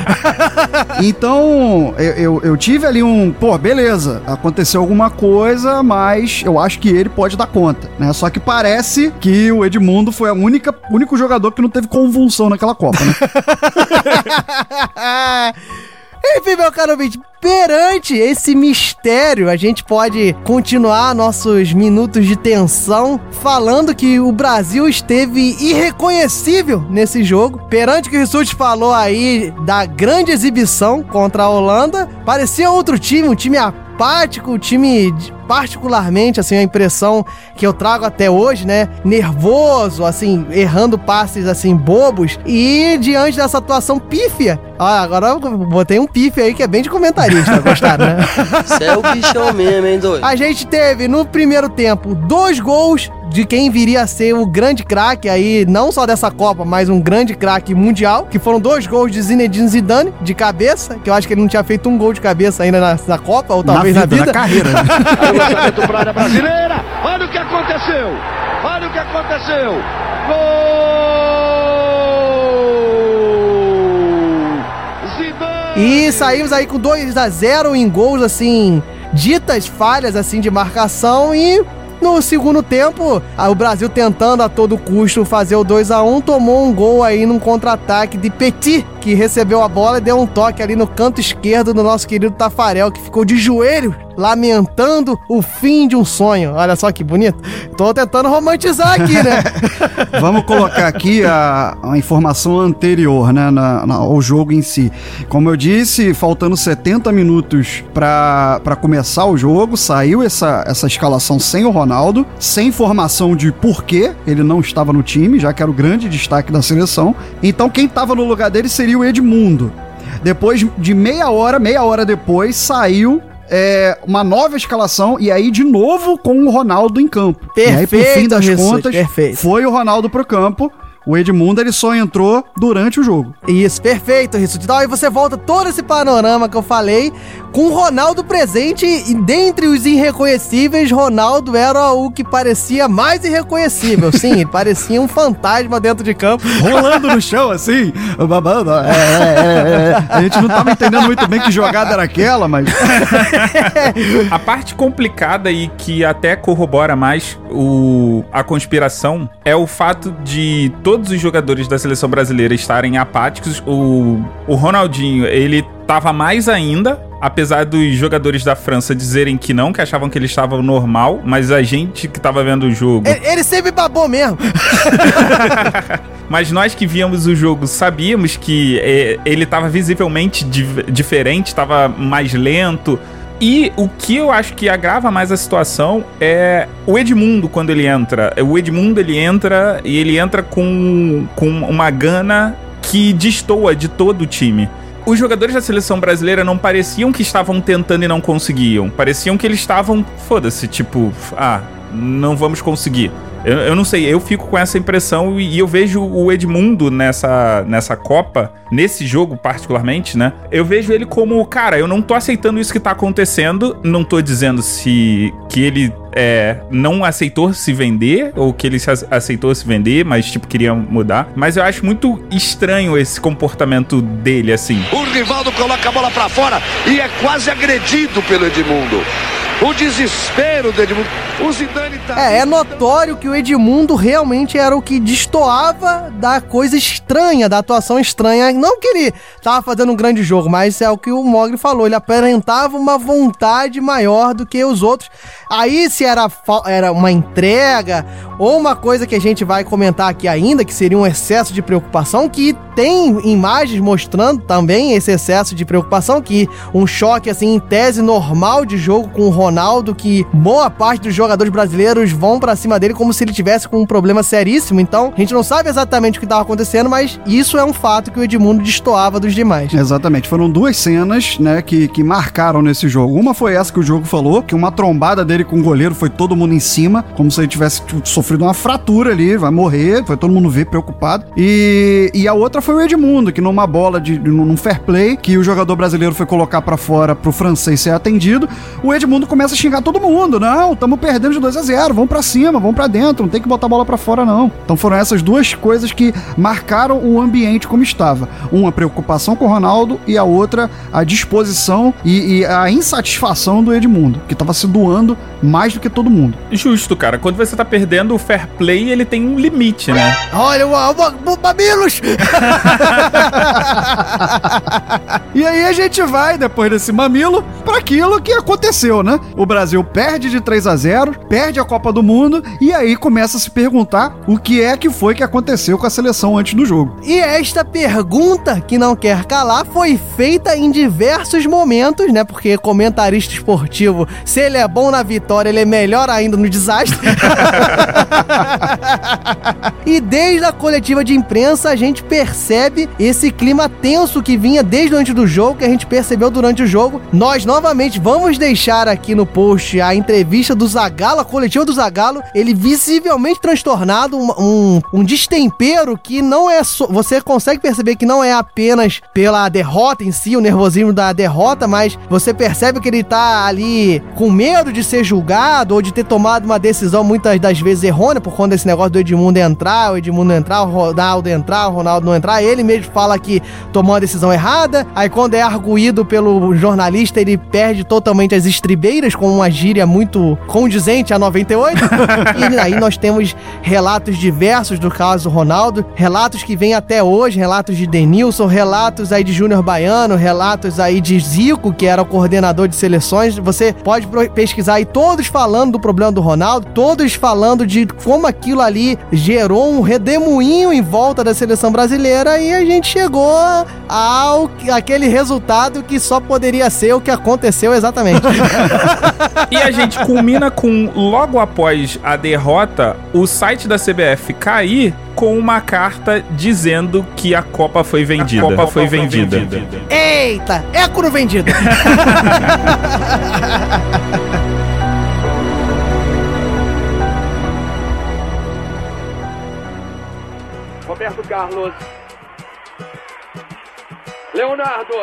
Então, eu, eu, eu tive ali um, pô, beleza, aconteceu alguma coisa, mas eu acho que ele pode dar conta, né? Só que parece que o Edmundo foi única, único jogador que não teve convulsão naquela Copa, né? [LAUGHS] Enfim, meu caro ouvinte, perante esse mistério, a gente pode continuar nossos minutos de tensão falando que o Brasil esteve irreconhecível nesse jogo. Perante o que o Rissuti falou aí da grande exibição contra a Holanda, parecia outro time, um time apático, um time particularmente, assim, a impressão que eu trago até hoje, né? Nervoso, assim, errando passes, assim, bobos. E diante dessa atuação pífia, ó, agora eu botei um pífio aí que é bem de comentarista, [LAUGHS] gostaram, né? Você é o bichão mesmo, hein, doido? A gente teve no primeiro tempo dois gols de quem viria a ser o grande craque aí, não só dessa Copa, mas um grande craque mundial, que foram dois gols de Zinedine Zidane, de cabeça, que eu acho que ele não tinha feito um gol de cabeça ainda na, na Copa, ou talvez na vida. Na carreira. né? [LAUGHS] o lançamento para a área brasileira. Olha o que aconteceu. Olha o que aconteceu. Gol! Zidane! E saímos aí com 2 a 0 em gols, assim, ditas falhas, assim, de marcação e... No segundo tempo, o Brasil tentando a todo custo fazer o 2 a 1 tomou um gol aí num contra-ataque de Petit, que recebeu a bola e deu um toque ali no canto esquerdo do nosso querido Tafarel, que ficou de joelho, lamentando o fim de um sonho. Olha só que bonito. Tô tentando romantizar aqui, né? [LAUGHS] Vamos colocar aqui a, a informação anterior, né, na- na- ao jogo em si. Como eu disse, faltando 70 minutos pra começar o jogo, saiu essa, essa escalação sem o Ronaldo, sem informação de por que ele não estava no time, já que era o grande destaque da seleção. Então quem estava no lugar dele seria o Edmundo. Depois de meia hora, meia hora depois, saiu é, uma nova escalação e aí de novo com o Ronaldo em campo. e aí, por fim Perfeito, das Jesus, contas, perfeito. foi o Ronaldo pro campo. O Edmundo ele só entrou durante o jogo. Isso, perfeito, Rissuti. Então aí você volta todo esse panorama que eu falei com o Ronaldo presente e dentre os irreconhecíveis, Ronaldo era o que parecia mais irreconhecível. [LAUGHS] Sim, ele parecia um fantasma dentro de campo. Rolando no chão, assim, babando. É, é, é, é. A gente não tava entendendo muito bem que jogada era aquela, mas. A parte complicada e que até corrobora mais o, a conspiração é o fato de todos os jogadores da seleção brasileira estarem apáticos. O, o Ronaldinho, ele tava mais ainda. Apesar dos jogadores da França dizerem que não, que achavam que ele estava normal, mas a gente que tava vendo o jogo. Ele, ele sempre babou mesmo. [LAUGHS] Mas nós que víamos o jogo sabíamos que é, ele estava visivelmente di- diferente, estava mais lento. E o que eu acho que agrava mais a situação é o Edmundo quando ele entra. O Edmundo ele entra e ele entra com, com uma gana que destoa de todo o time. Os jogadores da seleção brasileira não pareciam que estavam tentando e não conseguiam. Pareciam que eles estavam, foda-se, tipo, ah, não vamos conseguir. Eu, eu não sei, eu fico com essa impressão e, e eu vejo o Edmundo nessa, nessa Copa, nesse jogo particularmente, né? Eu vejo ele como, cara, eu não tô aceitando isso que tá acontecendo, não tô dizendo se que ele é, não aceitou se vender ou que ele se ace- aceitou se vender, mas tipo queria mudar. Mas eu acho muito estranho esse comportamento dele assim. O Rivaldo coloca a bola pra fora e é quase agredido pelo Edmundo. O desespero do Edmundo. O Zidane tá. É, é notório que o Edmundo realmente era o que destoava da coisa estranha, da atuação estranha. Não que ele tava fazendo um grande jogo, mas é o que o Mogli falou. Ele aparentava uma vontade maior do que os outros. Aí, se era, era uma entrega ou uma coisa que a gente vai comentar aqui ainda, que seria um excesso de preocupação, que tem imagens mostrando também esse excesso de preocupação, que um choque, assim, em tese normal de jogo com o Ronaldo, que boa parte dos jogadores brasileiros vão pra cima dele como se ele tivesse com um problema seríssimo. Então, a gente não sabe exatamente o que tava acontecendo, mas isso é um fato que o Edmundo destoava dos demais. Exatamente, foram duas cenas, né, que, que marcaram nesse jogo. Uma foi essa que o jogo falou, que uma trombada dele com o goleiro foi todo mundo em cima, como se ele tivesse tipo, sofrido uma fratura ali, vai morrer, foi todo mundo ver preocupado. E, e a outra foi o Edmundo, que numa bola de num fair play, que o jogador brasileiro foi colocar pra fora pro francês ser atendido, o Edmundo começa a xingar todo mundo. Não, estamos perdendo de 2 a 0, vamos pra cima, vamos pra dentro, não tem que botar a bola pra fora não. Então foram essas duas coisas que marcaram o ambiente como estava. Uma a preocupação com o Ronaldo e a outra a disposição e, e a insatisfação do Edmundo, que tava se doando mais do que todo mundo. Justo, cara. Quando você tá perdendo o fair play, ele tem um limite, né? Olha, o, o, o Babilos! [LAUGHS] E aí a gente vai, depois desse mamilo, para aquilo que aconteceu, né? O Brasil perde de 3 a 0 perde a Copa do Mundo, e aí começa a se perguntar o que é que foi que aconteceu com a seleção antes do jogo. E esta pergunta, que não quer calar, foi feita em diversos momentos, né? Porque comentarista esportivo, se ele é bom na vitória, ele é melhor ainda no desastre. [LAUGHS] e desde a coletiva de imprensa, a gente percebe esse clima tenso que vinha desde antes do jogo, que a gente percebeu durante o jogo. Nós novamente vamos deixar aqui aqui no post a entrevista do Zagalo, a coletiva do Zagalo, ele visivelmente transtornado, um, um, um destempero que não é só. Você consegue perceber que não é apenas pela derrota em si, o nervosismo da derrota, mas você percebe que ele tá ali com medo de ser julgado ou de ter tomado uma decisão muitas das vezes errônea, por conta desse negócio do Edmundo entrar, o Edmundo entrar, o Ronaldo entrar, o Ronaldo não entrar. Ele mesmo fala que tomou uma decisão errada, aí quando é arguído pelo jornalista, ele perde totalmente as estribeiras com uma gíria muito condizente a 98. [LAUGHS] e aí nós temos relatos diversos do caso Ronaldo, relatos que vêm até hoje, relatos de Denilson, relatos aí de Júnior Baiano, relatos aí de Zico, que era o coordenador de seleções. Você pode pesquisar aí todos falando do problema do Ronaldo, todos falando de como aquilo ali gerou um redemoinho em volta da seleção brasileira e a gente chegou ao aquele resultado que só poderia ser o que aconteceu exatamente. [LAUGHS] E a gente culmina com, logo após a derrota, o site da CBF cair com uma carta dizendo que a Copa foi vendida. A Copa foi vendida. Eita, écuro vendido. [LAUGHS] Roberto Carlos. Leonardo.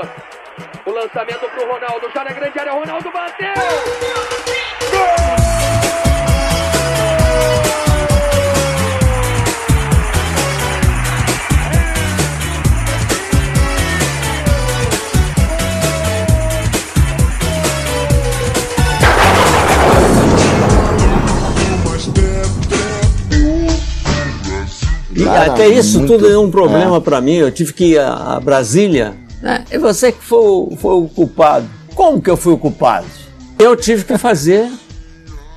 O lançamento pro Ronaldo. Já na grande área, Ronaldo bateu! E até isso muito- tudo é um problema é. para mim. Eu tive que ir a, a Brasília. Né? E você que foi, o- foi o culpado. Como que eu fui o culpado? Eu tive que fazer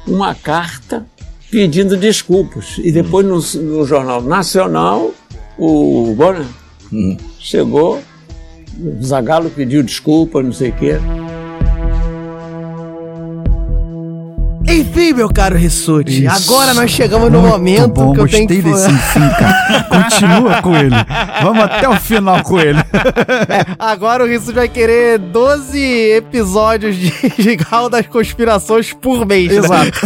uma carta pedindo desculpas. E depois no, no Jornal Nacional, o Bonner chegou, o Zagalo pediu desculpa, não sei o quê. Enfim, meu caro Rissuti, agora nós chegamos no momento bom, que eu tenho gostei que desse enfim, cara. Continua com ele. Vamos até o final com ele. [LAUGHS] Agora o Rissuti vai querer 12 episódios de Gigal das Conspirações por mês. né? Exato.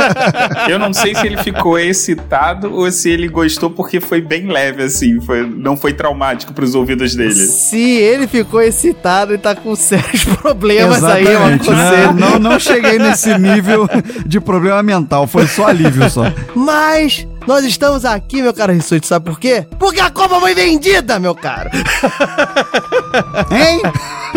[LAUGHS] Eu não sei se ele ficou excitado ou se ele gostou porque foi bem leve, assim. Foi, não foi traumático pros ouvidos dele. Se ele ficou excitado, ele tá com sérios [LAUGHS] problemas aí, eu Exatamente, né? aconselho. Não, não cheguei nesse nível de problema mental. Foi só alívio só. Mas nós estamos aqui, meu caro Rissuti, sabe por quê? Porque a Copa foi vendida, meu caro. [LAUGHS] Hein?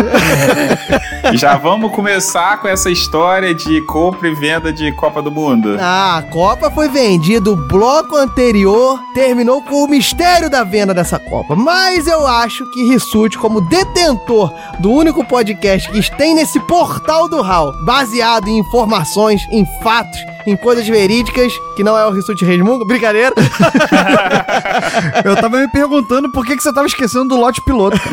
[LAUGHS] Já vamos começar com essa história de compra e venda de Copa do Mundo. Ah, a Copa foi vendida, o bloco anterior terminou com o mistério da venda dessa Copa. Mas eu acho que Rissuti, como detentor do único podcast que tem nesse portal do HAL, baseado em informações, em fatos, em coisas verídicas, que não é o Rissuti Resmungo, brincadeira. [LAUGHS] Eu tava me perguntando por que, que você tava esquecendo do lote piloto. [LAUGHS]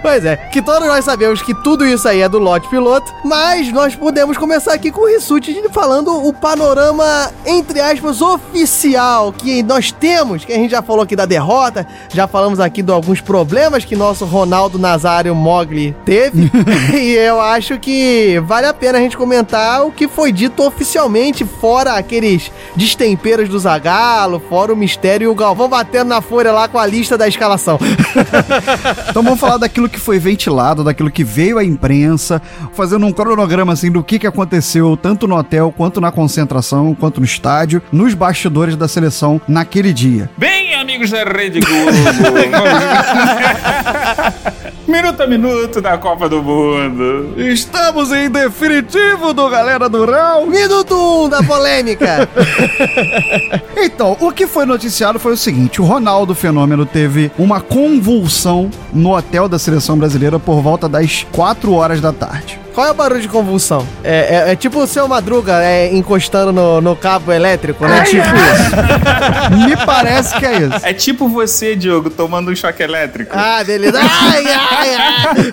Pois é, que todos nós sabemos que tudo isso aí é do lote piloto, mas nós podemos começar aqui com o Rissuti falando o panorama, entre aspas, oficial que nós temos, que a gente já falou aqui da derrota, já falamos aqui de alguns problemas que nosso Ronaldo Nazário Mogli teve, [LAUGHS] e eu acho que vale a pena a gente comentar o que foi dito oficialmente, fora aqueles destemperos do Zagalo, fora o mistério e o Galvão batendo na folha lá com a lista da escalação. [LAUGHS] Então vamos falar daquilo que foi ventilado, daquilo que veio à imprensa, fazendo um cronograma assim do que, que aconteceu tanto no hotel, quanto na concentração, quanto no estádio, nos bastidores da seleção naquele dia. Bem, amigos da Rede Globo, [LAUGHS] [LAUGHS] minuto a minuto da Copa do Mundo. Estamos em definitivo do Galera do Rão. Minuto 1 um da polêmica. [LAUGHS] Então, o que foi noticiado foi o seguinte: o Ronaldo Fenômeno teve uma convulsão no hotel da seleção brasileira por volta das 4 horas da tarde. Qual é o barulho de convulsão? É, é- é tipo o seu Madruga é, encostando no, no cabo elétrico, né? tipo isso. Me parece que é isso. É tipo você, Diogo, tomando um choque elétrico. Ah, beleza. Ai, ai, ai.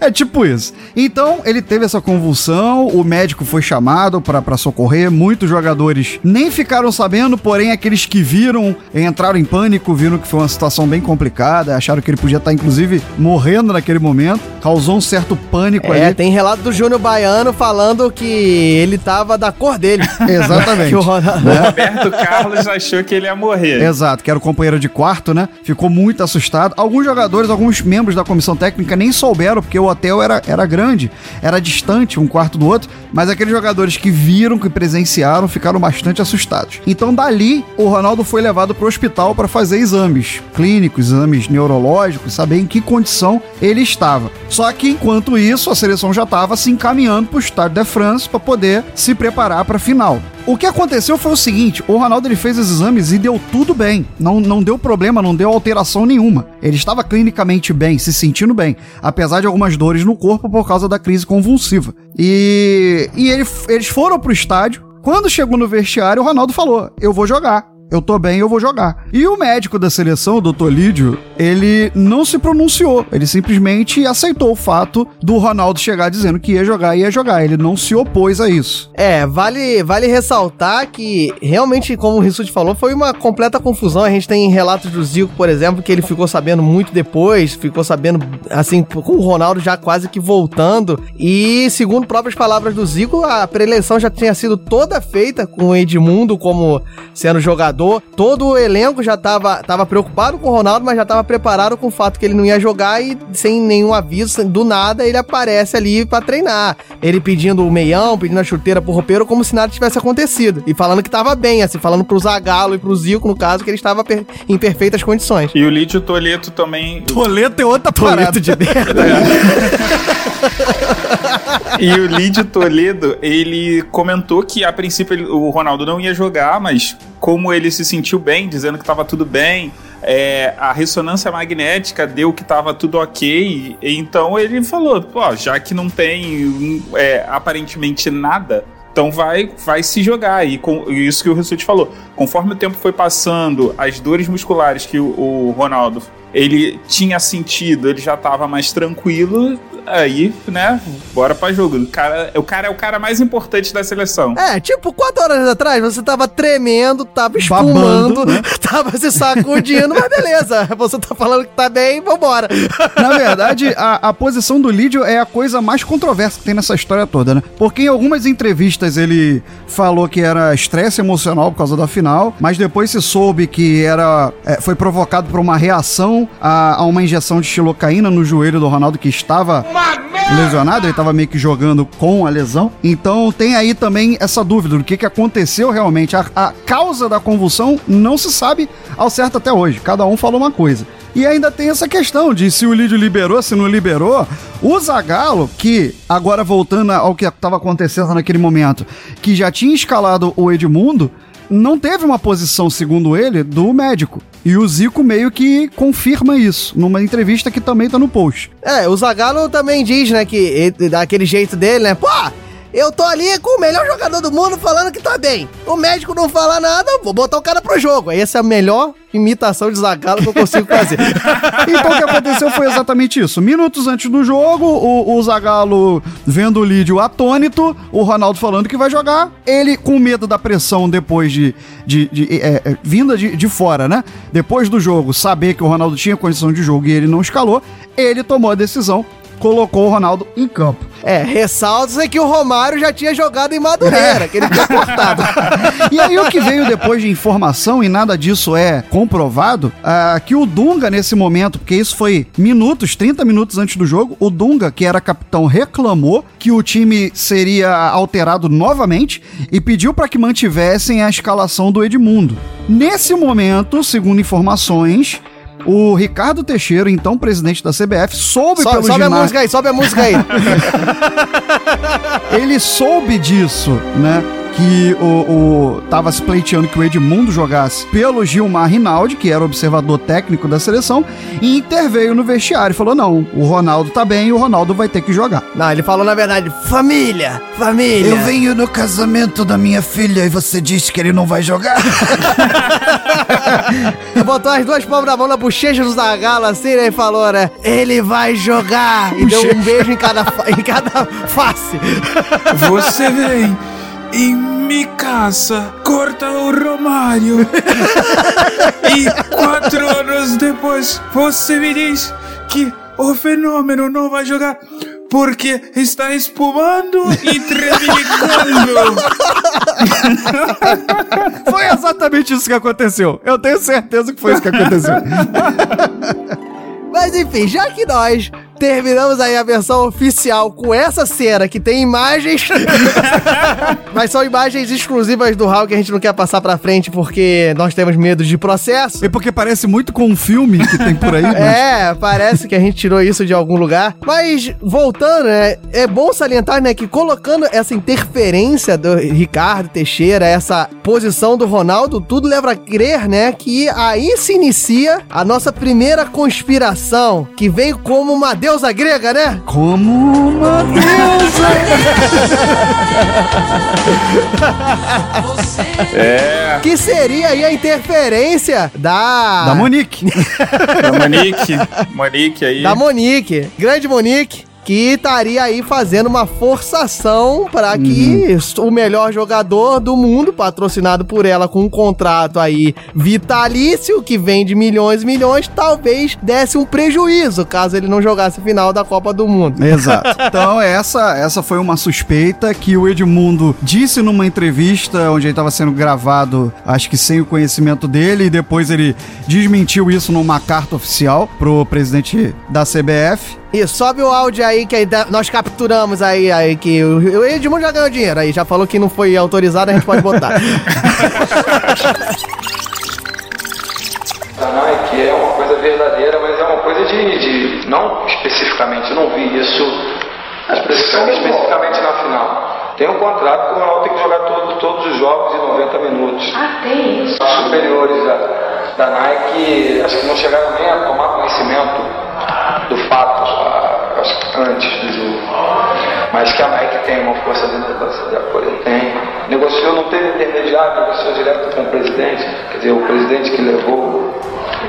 É tipo isso. Então, ele teve essa convulsão, o médico foi chamado pra socorrer, muitos jogadores nem ficaram sabendo, porém aqueles que viram entraram em pânico, viram que foi uma situação bem complicada, acharam que ele podia estar inclusive morrendo naquele momento, causou um certo pânico pânico É, ali. tem relato do Júnior Baiano falando que ele tava da cor dele. [LAUGHS] Exatamente. [LAUGHS] que o Ronaldo... Né? Roberto Carlos achou que ele ia morrer. Exato, que era o companheiro de quarto, né? Ficou muito assustado. Alguns jogadores, alguns membros da comissão técnica nem souberam, porque o hotel era, era grande, era distante um quarto do outro, mas aqueles jogadores que viram, que presenciaram, ficaram bastante assustados. Então, dali, o Ronaldo foi levado para o hospital para fazer exames clínicos, exames neurológicos, saber em que condição ele estava. Só que, enquanto isso, a seleção já estava se encaminhando para o Stade de France para poder se preparar para a final. O que aconteceu foi o seguinte: o Ronaldo ele fez os exames e deu tudo bem. Não, não deu problema, não deu alteração nenhuma. Ele estava clinicamente bem, se sentindo bem, apesar de algumas dores no corpo por causa da crise convulsiva. E, e ele- eles foram pro estádio. Quando chegou no vestiário, o Ronaldo falou: Eu vou jogar. Eu tô bem, eu vou jogar. E o médico da seleção, o Dr. Lídio, ele não se pronunciou. Ele simplesmente aceitou o fato do Ronaldo chegar dizendo que ia jogar e ia jogar. Ele não se opôs a isso. É, vale, vale ressaltar que realmente, como o Rissuti falou, foi uma completa confusão. A gente tem relatos do Zico, por exemplo, que ele ficou sabendo muito depois, ficou sabendo, assim, com o Ronaldo já quase que voltando. E, segundo próprias palavras do Zico, a preleção já tinha sido toda feita com o Edmundo como sendo jogador. Todo o elenco já tava, tava preocupado com o Ronaldo, mas já tava preparado com o fato que ele não ia jogar e sem nenhum aviso, do nada, ele aparece ali pra treinar. Ele pedindo o meião, pedindo a chuteira pro roupeiro, como se nada tivesse acontecido. E falando que tava bem, assim, falando pro Zagalo e pro Zico, no caso, que ele estava per- em perfeitas condições. E o Lídio Toleto também. Toleto é outra Toleto de merda. [LAUGHS] [LAUGHS] E o Lídio Toledo, ele comentou que a princípio ele- o Ronaldo não ia jogar, mas como ele se sentiu bem, dizendo que estava tudo bem, é, a ressonância magnética deu que estava tudo ok, então ele falou, pô, já que não tem é, aparentemente nada, então vai, vai se jogar. E com isso que o Rissuti falou. Conforme o tempo foi passando, as dores musculares que o, o Ronaldo ele tinha sentido, ele já estava mais tranquilo. Aí, né, bora pra jogo. O cara, o cara é o cara mais importante da seleção. É, tipo, quatro horas atrás você tava tremendo, tava Babando, espumando, né? [LAUGHS] tava se sacudindo, mas beleza, você tá falando que tá bem, vambora. [LAUGHS] Na verdade, a, a posição do Lídio é a coisa mais controversa que tem nessa história toda, né? Porque em algumas entrevistas ele falou que era estresse emocional por causa da final, mas depois se soube que era é, foi provocado por uma reação a, a uma injeção de xilocaína no joelho do Ronaldo que estava lesionado, ele estava meio que jogando com a lesão. Então tem aí também essa dúvida do que, que aconteceu realmente. A, a causa da convulsão não se sabe ao certo até hoje. Cada um falou uma coisa. E ainda tem essa questão de se o Lídio liberou, se não liberou. O Zagallo, que agora voltando ao que estava acontecendo naquele momento, que já tinha escalado o Edmundo, não teve uma posição, segundo ele, do médico. E o Zico meio que confirma isso, numa entrevista que também tá no post. É, o Zagallo também diz, né, que ele- daquele jeito dele, né, pô, eu tô ali com o melhor jogador do mundo falando que tá bem. O médico não fala nada, vou botar o cara pro jogo. Essa é a melhor imitação de Zagallo que eu consigo fazer. [LAUGHS] Então o que aconteceu foi exatamente isso. Minutos antes do jogo, o, o Zagallo vendo o Lídio atônito, o Ronaldo falando que vai jogar, ele com medo da pressão depois de. de, de- é, é, vinda de, de fora, né? Depois do jogo, saber que o Ronaldo tinha condição de jogo e ele não escalou, ele tomou a decisão, colocou o Ronaldo em campo. É, ressaltos é que o Romário já tinha jogado em Madureira, que ele tinha cortado. [LAUGHS] E aí o que veio depois de informação, e nada disso é comprovado, ah, que o Dunga nesse momento, porque isso foi minutos, 30 minutos antes do jogo, o Dunga, que era capitão, reclamou que o time seria alterado novamente e pediu para que mantivessem a escalação do Edmundo. Nesse momento, segundo informações, o Ricardo Teixeira, então presidente da CBF, soube So- pelo sobe a ginásio- música aí, sobe a música aí. [LAUGHS] ele soube disso, né? Que o, o tava se pleiteando que o Edmundo jogasse pelo Gilmar Rinaldi, que era observador técnico da seleção, e interveio no vestiário e falou: não, o Ronaldo tá bem e o Ronaldo vai ter que jogar. Não, ele falou na verdade, família, família. Eu venho no casamento da minha filha e você diz que ele não vai jogar? [LAUGHS] Botou as duas palmas da mão na bochecha do Zagallo assim, né? E falou, né? Ele vai jogar! E deu um beijo em cada, em cada [LAUGHS] face. Você vem [LAUGHS] e me caça, corta o Romário. e quatro anos depois, você me diz que o fenômeno não vai jogar. porque está espumando e tremelicando. [LAUGHS] Foi exatamente isso que aconteceu. Eu tenho certeza que foi isso que aconteceu. [LAUGHS] Mas enfim, já que nós terminamos aí a versão oficial com essa cena que tem imagens, [LAUGHS] mas são imagens exclusivas do Hulk que a gente não quer passar pra frente porque nós temos medo de processo. E porque parece muito com um filme que tem por aí, mas... É, parece que a gente tirou isso de algum lugar. Mas, voltando, né, é bom salientar, né, que colocando essa interferência do Ricardo Teixeira, essa posição do Ronaldo, tudo leva a crer, né, que aí se inicia a nossa primeira conspiração, que vem como uma deusa grega, né? Como uma deusa! É. Que seria aí a interferência da... Da Monique. Da Monique. Monique aí. Da Monique, grande Monique, que estaria aí fazendo uma forçação para que o melhor jogador do mundo, patrocinado por ela com um contrato aí vitalício, que vende milhões e milhões, talvez desse um prejuízo caso ele não jogasse a final da Copa do Mundo. Exato. [LAUGHS] Então, essa, essa foi uma suspeita que o Edmundo disse numa entrevista onde ele estava sendo gravado, acho que sem o conhecimento dele, e depois ele desmentiu isso numa carta oficial pro presidente da CBF. E sobe o áudio aí que aí nós capturamos aí, aí que o, Edmundo já ganhou dinheiro aí, já falou que não foi autorizado, a gente pode botar. [LAUGHS] da Nike é uma coisa verdadeira, mas é uma coisa de, de- não especificamente, eu não vi isso especificamente, especificamente na final. Tem um contrato que o Ronaldo tem que jogar todo- todos os jogos em 90 minutos. Ah, tem isso. Os superiores da, da Nike, acho que não chegaram nem a tomar conhecimento do fato, antes do jogo. Mas que a Nike tem uma força de negócio de apoio, tem. Negociou, não teve intermediário, negociou direto com o presidente, quer dizer, o presidente que levou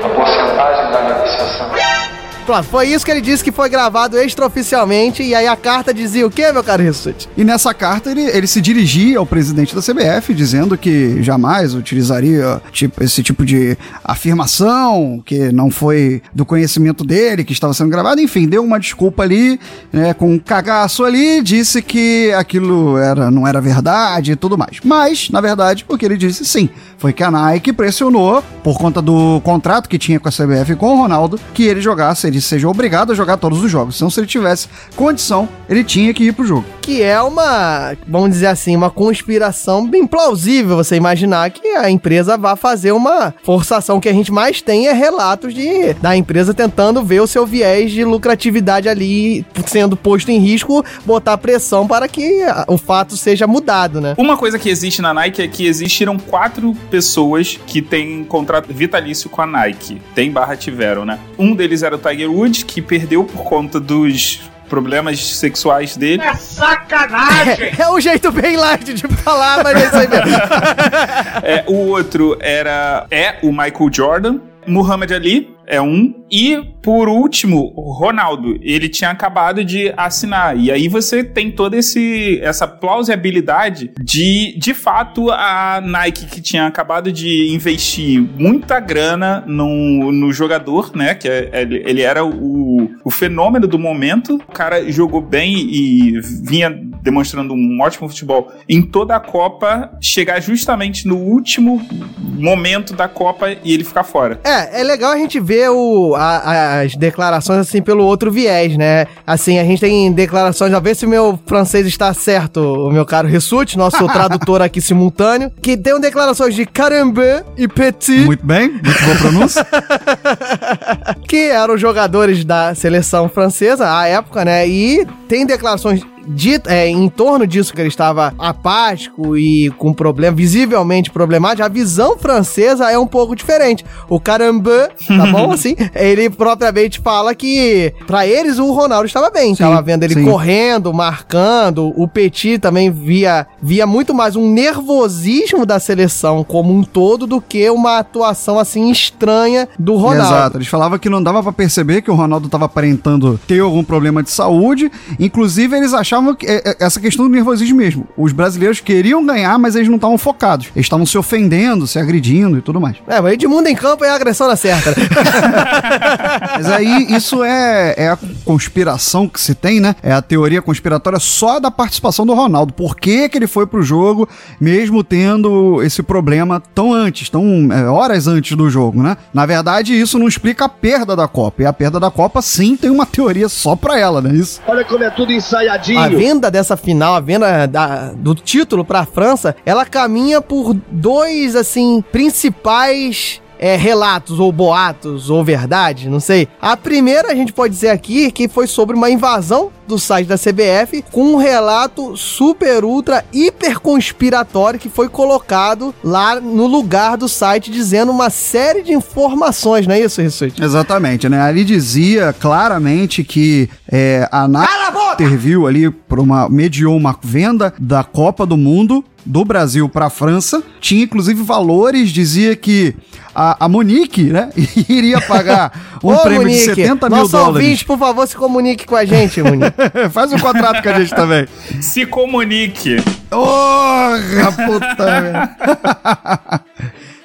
a porcentagem da negociação. Pronto, foi isso que ele disse que foi gravado extraoficialmente, e aí a carta dizia o quê, meu caro Rissuti? E nessa carta ele, ele se dirigia ao presidente da CBF, dizendo que jamais utilizaria tipo, esse tipo de afirmação, que não foi do conhecimento dele, que estava sendo gravado. Enfim, deu uma desculpa ali, né, com um cagaço ali, disse que aquilo era, não era verdade e tudo mais. Mas, na verdade, o que ele disse sim, foi que a Nike pressionou, por conta do contrato que tinha com a CBF e com o Ronaldo, que ele jogasse, ele seja obrigado a jogar todos os jogos. Então, se ele tivesse condição, ele tinha que ir pro jogo. Que é uma, vamos dizer assim, uma conspiração bem plausível você imaginar que a empresa vá fazer uma forçação. O que a gente mais tem é relatos de da empresa tentando ver o seu viés de lucratividade ali sendo posto em risco, botar pressão para que o fato seja mudado, né? Uma coisa que existe na Nike é que existiram quatro pessoas que têm contrato vitalício com a Nike. Tem barra tiveram, né? Um deles era o Tiger Woods, que perdeu por conta dos problemas sexuais dele. sacanagem! [LAUGHS] É, um jeito bem light de falar, mas é isso aí mesmo. [LAUGHS] É, o outro era é o Michael Jordan. Muhammad Ali é um. E, por último, Ronaldo. Ele tinha acabado de assinar. E aí você tem toda esse, essa plausibilidade de, de fato, a Nike, que tinha acabado de investir muita grana no, no jogador, né? Que é- ele, ele era o, o fenômeno do momento. O cara jogou bem e vinha demonstrando um ótimo futebol em toda a Copa. Chegar justamente no último momento da Copa e ele ficar fora. É, é legal a gente ver o, a- as declarações assim pelo outro viés, né? Assim, a gente tem declarações, a ver se o meu francês está certo, o meu caro Rissuti, nosso [LAUGHS] tradutor aqui simultâneo, que tem declarações de Carambe e Petit. Muito bem, muito boa pronúncia. [LAUGHS] que eram jogadores da seleção francesa à época, né? E tem declarações dito, é, em torno disso que ele estava apático e com problema, visivelmente problemático, a visão francesa é um pouco diferente. O Caramba, tá bom? [LAUGHS] Assim, ele propriamente fala que pra eles o Ronaldo estava bem, Sim, estava vendo ele sim. correndo, marcando. O Petit também via, via muito mais um nervosismo da seleção como um todo do que uma atuação assim estranha do Ronaldo. Exato, eles falavam que não dava pra perceber que o Ronaldo tava aparentando ter algum problema de saúde. Inclusive, eles achavam que é, é, essa questão do nervosismo mesmo. Os brasileiros queriam ganhar, mas eles não estavam focados. Eles estavam se ofendendo, se agredindo e tudo mais. É, mas Edmundo em campo é a agressão na certa. né? [LAUGHS] Mas aí isso é, é conspiração que se tem, né? É a teoria conspiratória só da participação do Ronaldo. Por que, que ele foi pro jogo, mesmo tendo esse problema tão antes, tão é, horas antes do jogo, né? Na verdade, isso não explica a perda da Copa. E a perda da Copa, sim, tem uma teoria só pra ela, né? Isso. Olha como é tudo ensaiadinho. A venda dessa final, a venda da- do título pra França, ela caminha por dois, assim, principais. É, relatos ou boatos ou verdade, não sei. A primeira a gente pode dizer aqui que foi sobre uma invasão do site da CBF com um relato super ultra hiper conspiratório que foi colocado lá no lugar do site dizendo uma série de informações, não é isso, Rissuti? Exatamente, né? Ali dizia claramente que é, a Nike interviu ali por uma mediou uma venda da Copa do Mundo do Brasil para a França. Tinha inclusive valores, dizia que a, a Monique, né, [LAUGHS] iria pagar [LAUGHS] um Ô, prêmio de Monique, 70 mil nosso dólares. ouvinte, por favor, se comunique com a gente, Monique. [LAUGHS] Faz um contrato com a gente também. Se comunique. Porra, puta merda.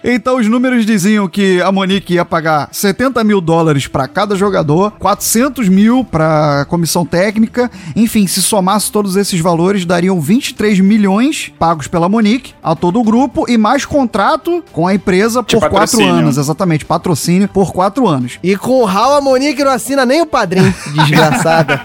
Então os números diziam que a Monique ia pagar 70 mil dólares para cada jogador, 400 mil para comissão técnica, enfim, se somasse todos esses valores, dariam 23 milhões pagos pela Monique a todo o grupo e mais contrato com a empresa De por quatro anos, exatamente, patrocínio por quatro anos. E com o Raul, a Monique não assina nem o padrinho, [LAUGHS] desgraçada.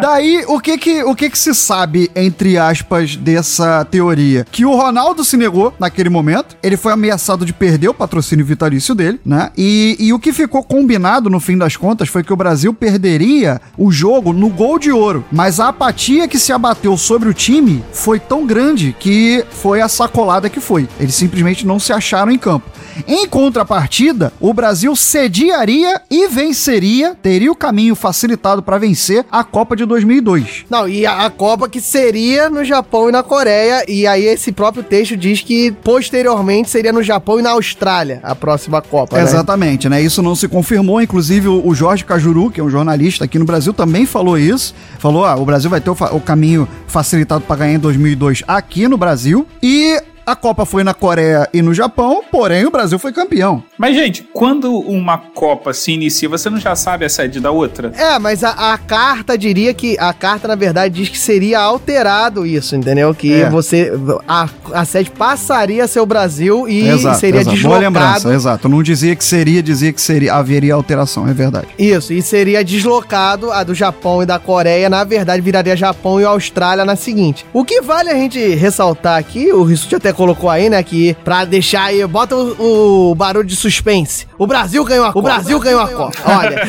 Daí, o que que, o que que se sabe, entre aspas, dessa teoria? Que o Ronaldo se negou naquele momento, ele foi ameaçado de perder o patrocínio vitalício dele, né? E, e o que ficou combinado, no fim das contas, foi que o Brasil perderia o jogo no gol de ouro. Mas a apatia que se abateu sobre o time foi tão grande que foi a sacolada que foi. Eles simplesmente não se acharam em campo. Em contrapartida, o Brasil sediaria e venceria, teria o caminho facilitado para vencer a Copa de 2002. Não, e a, a Copa que seria no Japão e na Coreia, e aí esse próprio texto diz que posteriormente seria no Japão na Austrália a próxima Copa, né? Exatamente, né? Isso não se confirmou. Inclusive, o Jorge Cajuru, que é um jornalista aqui no Brasil, também falou isso. Falou: ah, o Brasil vai ter o, o caminho facilitado para ganhar em 2002 aqui no Brasil. E a Copa foi na Coreia e no Japão, porém o Brasil foi campeão. Mas, gente, quando uma Copa se inicia, você não já sabe a sede da outra? É, mas a, a carta diria que. A carta, na verdade, diz que seria alterado isso, entendeu? Que É. você. A, a sede passaria a ser o Brasil e exato, seria exato. Boa deslocado. lembrança, exato. Não dizia que seria, dizia que seria, haveria alteração, é verdade. Isso, e seria deslocado a do Japão e da Coreia, na verdade viraria Japão e Austrália na seguinte. O que vale a gente ressaltar aqui, o Rissuti até colocou aí, né, que pra deixar aí, bota o, o barulho de suspense. O Brasil ganhou a Copa. O Brasil ganhou a [LAUGHS] Copa. Olha.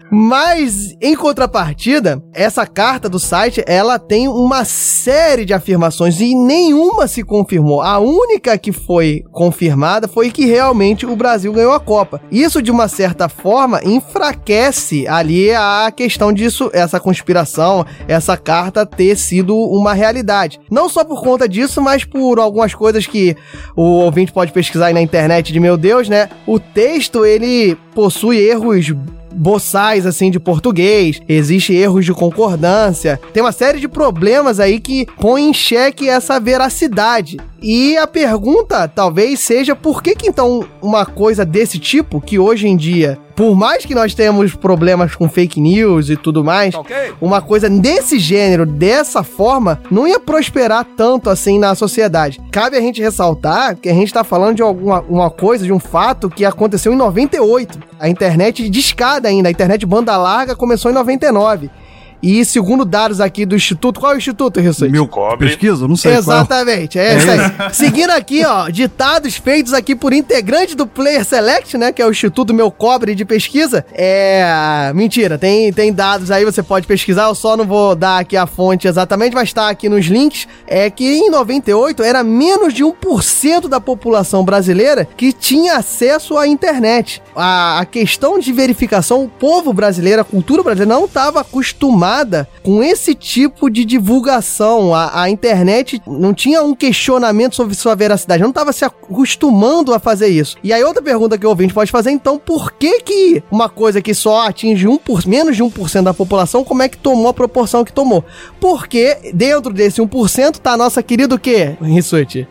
[LAUGHS] Mas, em contrapartida, essa carta do site, ela tem uma série de afirmações e nenhuma se confirmou. A única que foi confirmada foi que realmente o Brasil ganhou a Copa. Isso, de uma certa forma, enfraquece ali a questão disso, essa conspiração, essa carta ter sido uma realidade. Não só por conta disso, mas por algumas coisas que o ouvinte pode pesquisar aí na internet de meu Deus, né? O texto, ele possui erros boçais assim de português, existe erros de concordância, tem uma série de problemas aí que põem em xeque essa veracidade. E a pergunta talvez seja por que que então uma coisa desse tipo, que hoje em dia, por mais que nós tenhamos problemas com fake news e tudo mais, uma coisa desse gênero, dessa forma, não ia prosperar tanto assim na sociedade. Cabe a gente ressaltar que a gente tá falando de alguma uma coisa, de um fato que aconteceu em 98. A internet de escada ainda, a internet banda larga começou em 99. E segundo dados aqui do Instituto, qual é o Instituto, Rissuti? Meu pesquisa? Não sei qual. Exatamente, é, É isso aí. isso? Seguindo aqui, ó, ditados feitos aqui por integrante do Player Select, né, que é o Instituto Meu Cobre de Pesquisa. É, mentira, tem, tem dados aí, você pode pesquisar, eu só não vou dar aqui a fonte exatamente, mas tá aqui nos links, é que em 98 era menos de 1% da população brasileira que tinha acesso à internet. A, a questão de verificação, o povo brasileiro, a cultura brasileira não estava acostumada com esse tipo de divulgação. A, a internet não tinha um questionamento sobre sua veracidade, não estava se acostumando a fazer isso. E aí outra pergunta que o ouvinte pode fazer, então, por que que uma coisa que só atinge 1 por, menos de 1% da população, como é que tomou a proporção que tomou? Porque dentro desse 1% tá a nossa querida o quê, Rissuti?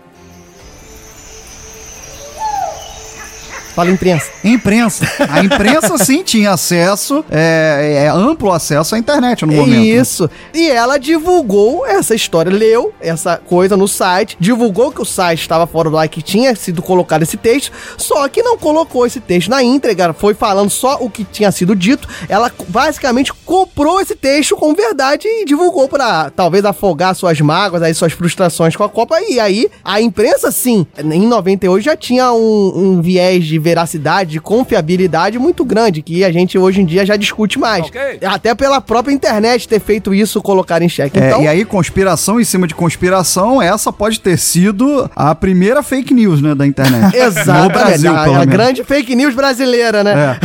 Fala imprensa. Imprensa. A imprensa [LAUGHS] sim tinha acesso, é, é, amplo acesso à internet no momento. né? Isso. E ela divulgou essa história, leu essa coisa no site, divulgou que o site estava fora do ar, que tinha sido colocado esse texto, só que não colocou esse texto na íntegra, foi falando só o que tinha sido dito. Ela basicamente comprou esse texto com verdade e divulgou para talvez afogar suas mágoas, aí suas frustrações com a Copa. E aí a imprensa, sim, em 98 já tinha um, um viés de veracidade, de confiabilidade muito grande, que a gente hoje em dia já discute mais. Até pela própria internet ter feito isso, colocar em xeque. É, Então, e aí, conspiração em cima de conspiração, essa pode ter sido a primeira fake news, né, da internet. [LAUGHS] No Exatamente. Brasil, a, pelo a menos. grande fake news brasileira, né?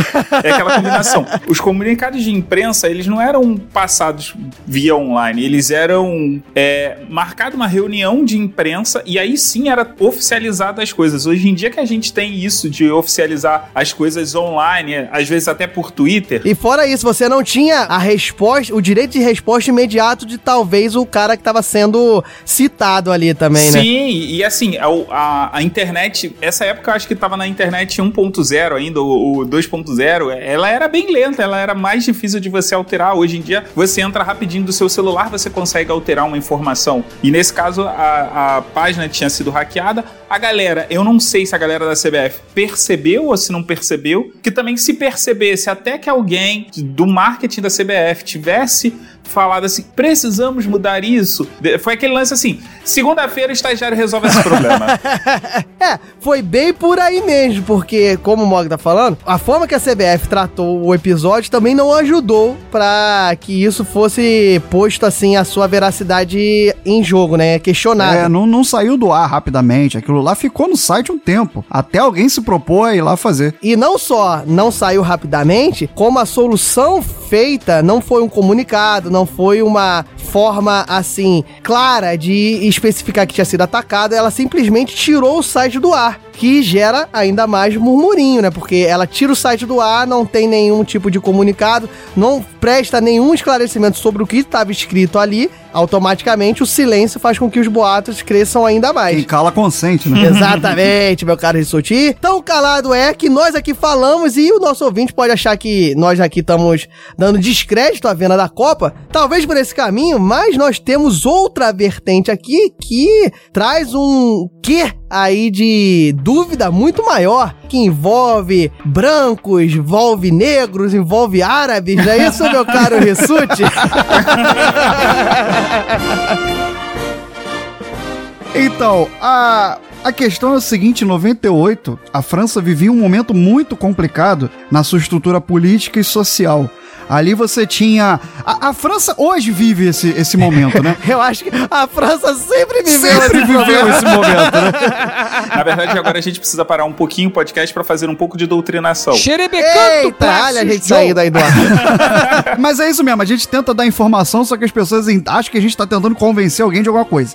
É aquela combinação. Os comunicados de imprensa, eles não eram passados via online, eles eram é, marcado uma reunião de imprensa e aí sim era oficializado as coisas. Hoje em dia que a gente tem isso de oficializar as coisas online, às vezes até por Twitter. E fora isso, você não tinha a resposta, o direito de resposta imediato de talvez o cara que estava sendo citado ali também, né? Sim, e assim, a, a, a internet, essa época eu acho que tava na internet 1.0 ainda, o, o 2.0, ela era bem lenta, ela era mais difícil de você alterar. Hoje em dia, você entra rapidinho do seu celular, você consegue alterar uma informação. E nesse caso, a, a página tinha sido hackeada. A galera, eu não sei se a galera da CBF percebeu ou se não percebeu, que também se percebesse até que alguém do marketing da CBF tivesse falado assim, precisamos mudar isso. Foi aquele lance assim, segunda-feira o estagiário resolve esse problema. [LAUGHS] É, foi bem por aí mesmo, porque, como o Mog tá falando, a forma que a CBF tratou o episódio também não ajudou pra que isso fosse posto assim, a sua veracidade em jogo, né? Questionado. É, não, não saiu do ar rapidamente. Aquilo lá ficou no site um tempo. Até alguém se propor a ir lá fazer. E não só não saiu rapidamente, como a solução feita não foi um comunicado, não foi uma forma assim clara de especificar que tinha sido atacado, ela simplesmente tirou o site do ar. Que gera ainda mais murmurinho, né? Porque ela tira o site do ar, não tem nenhum tipo de comunicado, não presta nenhum esclarecimento sobre o que estava escrito ali. Automaticamente o silêncio faz com que os boatos cresçam ainda mais. Quem cala consente, né? Exatamente, meu caro Rissuti. Tão calado é que nós aqui falamos e o nosso ouvinte pode achar que nós aqui estamos dando descrédito à venda da Copa. Talvez por esse caminho, mas nós temos outra vertente aqui que traz um quê aí de dúvida muito maior, que envolve brancos, envolve negros, envolve árabes, não é isso, meu caro Rissuti? [LAUGHS] Então, a, a questão é o seguinte: em 98, a França vivia um momento muito complicado na sua estrutura política e social. Ali você tinha. A, a França hoje vive esse, esse momento, né? [LAUGHS] Eu acho que a França sempre viveu Sempre esse viveu momento. esse momento, né? [LAUGHS] Na verdade, agora a gente precisa parar um pouquinho o podcast pra fazer um pouco de doutrinação. Eita, olha a gente saindo aí do ar. [LAUGHS] Mas é isso mesmo, a gente tenta dar informação, só que as pessoas acham que a gente tá tentando convencer alguém de alguma coisa.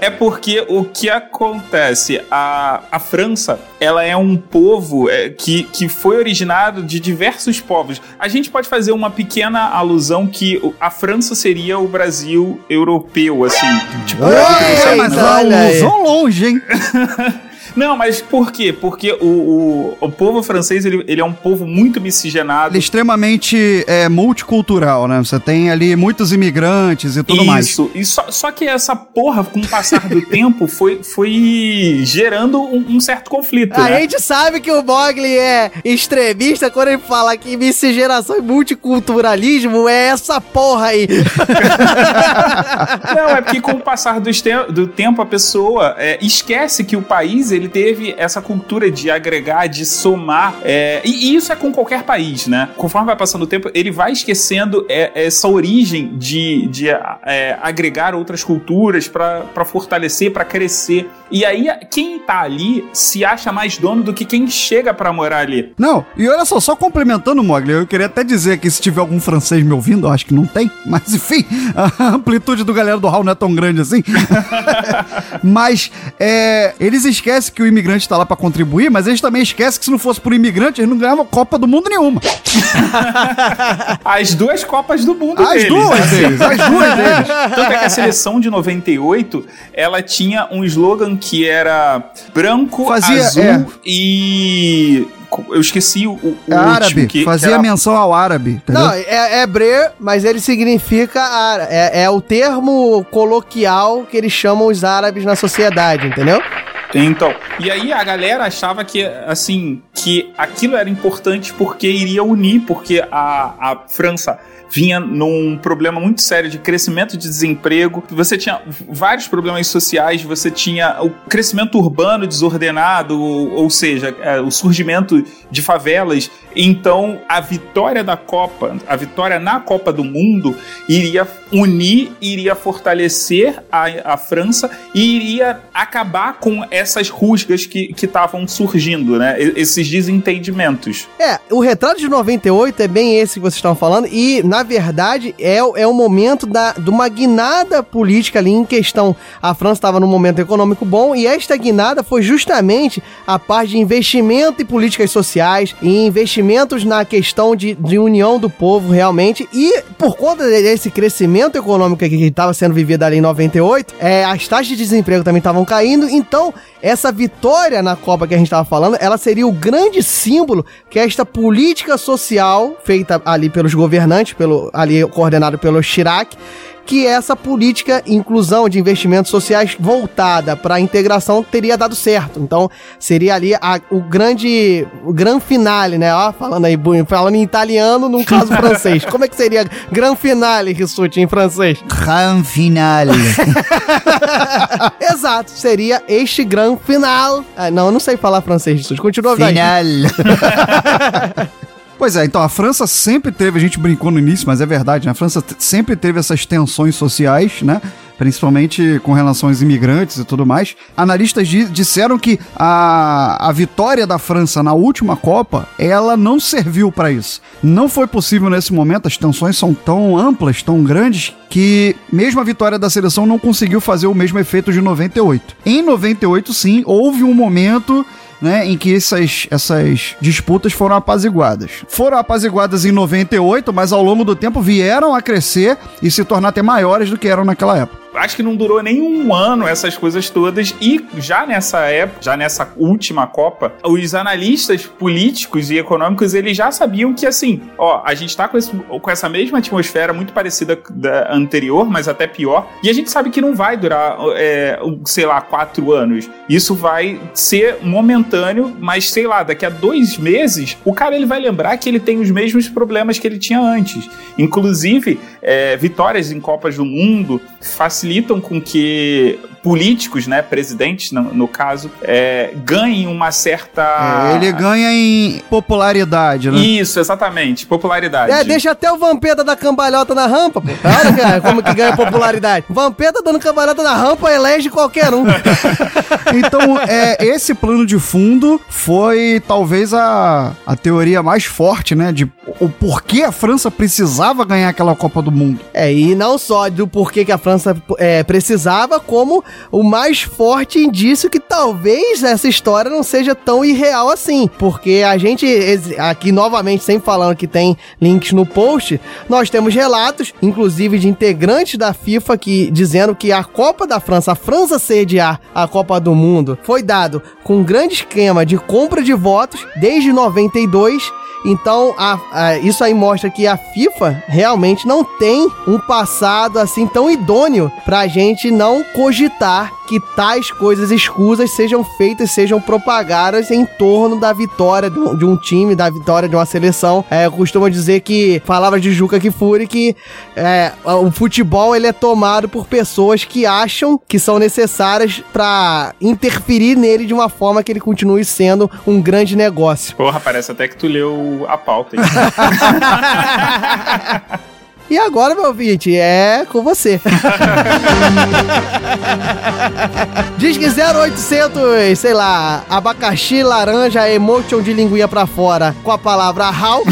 É porque o que acontece? A, a França, ela é um povo é, que, que foi originado de diversos povos. A gente pode fazer uma pequena alusão que a França seria o Brasil europeu, assim. Tipo, o Brasil que É, tem- mas olha aí. vão longe, hein? [LAUGHS] Não, mas por quê? Porque o, o, o povo francês, ele, ele é um povo muito miscigenado. Ele é extremamente é, multicultural, né? Você tem ali muitos imigrantes e tudo mais. Isso, e só, só que essa porra, com o passar do [LAUGHS] tempo, foi, foi gerando um, um certo conflito, A né? gente sabe que o Mogli é extremista quando ele fala que miscigenação e multiculturalismo é essa porra aí. [LAUGHS] Não, é porque com o passar do, do tempo a pessoa é, esquece que o país ele teve essa cultura de agregar, de somar. é, e, e isso é com qualquer país, né? Conforme vai passando o tempo, ele vai esquecendo é, essa origem de, de é, agregar outras culturas para fortalecer, para crescer. E aí quem tá ali se acha mais dono do que quem chega para morar ali. Não, e olha só, só complementando Mogli, eu queria até dizer que se tiver algum francês me ouvindo, eu acho que não tem, [LAUGHS] mas enfim, a amplitude do galera do Hall não é tão grande assim. [LAUGHS] mas é, eles esquecem que o imigrante tá lá pra contribuir, mas eles também esquecem que se não fosse por imigrante, eles não ganhavam Copa do Mundo nenhuma. [LAUGHS] As duas Copas do Mundo As deles. duas né? deles, as duas [LAUGHS] deles. Tanto é que a seleção de 98, ela tinha um slogan que era branco, Fazia- azul é. e... Eu esqueci o, o É último. árabe, que, fazia que era- menção ao árabe. entendeu? Não, é, é bre, mas ele significa. ára- É, é o termo coloquial que eles chamam os árabes na sociedade, entendeu? Então, e aí a galera achava que, assim, que aquilo era importante porque iria unir, porque a, a França vinha num problema muito sério de crescimento de desemprego, você tinha vários problemas sociais, você tinha o crescimento urbano desordenado, ou, seja, é, o surgimento de favelas. Então, a vitória da Copa, a vitória na Copa do Mundo, iria unir, iria fortalecer a, a França e iria acabar com essas rusgas que estavam surgindo, né? Esses desentendimentos. É, o retrato de 98 é bem esse que vocês estão falando, e na verdade é, é o momento da, de uma guinada política ali em questão. A França estava num momento econômico bom, e esta guinada foi justamente a parte de investimento em políticas sociais, e investimentos na questão de, de união do povo realmente, e por conta desse crescimento econômico que estava sendo vivido ali em 98, é, as taxas de desemprego também estavam caindo, então essa vitória na Copa que a gente estava falando, ela seria o grande símbolo que esta política social feita ali pelos governantes, pelo ali coordenado pelo Chirac, que essa política inclusão de investimentos sociais voltada para a integração teria dado certo. Então, seria ali a- o grande o gran finale, né? Ó, falando aí, falando em italiano, num caso [LAUGHS] francês. Como é que seria gran finale, Rissuti, em francês? Gran finale. [LAUGHS] Exato, seria este gran final. Ah, não, eu não sei falar francês, Rissuti. Continua, velho. [LAUGHS] Pois é, então a França sempre teve, a gente brincou no início, mas é verdade, né? A França sempre teve essas tensões sociais, né? Principalmente com relação aos imigrantes e tudo mais. Analistas di- disseram que a, a vitória da França na última Copa, ela não serviu para isso. Não foi possível nesse momento, as tensões são tão amplas, tão grandes, que mesmo a vitória da seleção não conseguiu fazer o mesmo efeito de 98. Em 98, sim, houve um momento né, em que essas, essas disputas foram apaziguadas. Foram apaziguadas em 98, mas ao longo do tempo vieram a crescer e se tornar até maiores do que eram naquela época. Acho que não durou nem um ano essas coisas todas. E já nessa época, já nessa última Copa, os analistas políticos e econômicos eles já sabiam que assim, ó, a gente tá com, esse- com essa mesma atmosfera muito parecida da anterior, mas até pior. E a gente sabe que não vai durar, é, sei lá, quatro anos. Isso vai ser momentâneo, mas sei lá, daqui a dois meses, o cara ele vai lembrar que ele tem os mesmos problemas que ele tinha antes. Inclusive, é, vitórias em Copas do Mundo facilitam com que políticos, né, presidentes no, no caso, é, ganhem uma certa. É, ele ganha em popularidade, né? Isso, exatamente, popularidade. É, deixa até o Vampeta dar cambalhota na rampa, pô. Olha cara, como que ganha popularidade. Vampeta dando cambalhota na rampa elege qualquer um. [LAUGHS] Então, é, esse plano de fundo foi talvez a, a teoria mais forte, né? De o porquê a França precisava ganhar aquela Copa do Mundo. É, e não só do porquê que a França é, precisava, como o mais forte indício que talvez essa história não seja tão irreal assim. Porque a gente, aqui novamente, sempre falando que tem links no post, nós temos relatos, inclusive de integrantes da FIFA, que dizendo que a Copa da França, a França sediar a Copa do Mundo, foi dado com um grande esquema de compra de votos desde 92 então, a- a- isso aí mostra que a FIFA realmente não tem um passado assim tão idôneo pra gente não cogitar que tais coisas escusas sejam feitas, sejam propagadas em torno da vitória de um, de um time, da vitória de uma seleção. É, costumo dizer que, palavras de Juca Kifuri, que é, o futebol ele é tomado por pessoas que acham que são necessárias pra interferir nele de uma forma que ele continue sendo um grande negócio. Porra, parece até que tu leu a pauta. [LAUGHS] E agora, meu ouvinte, é com você. [LAUGHS] Diz que 0800, sei lá, abacaxi, laranja, emotion de linguinha pra fora com a palavra how.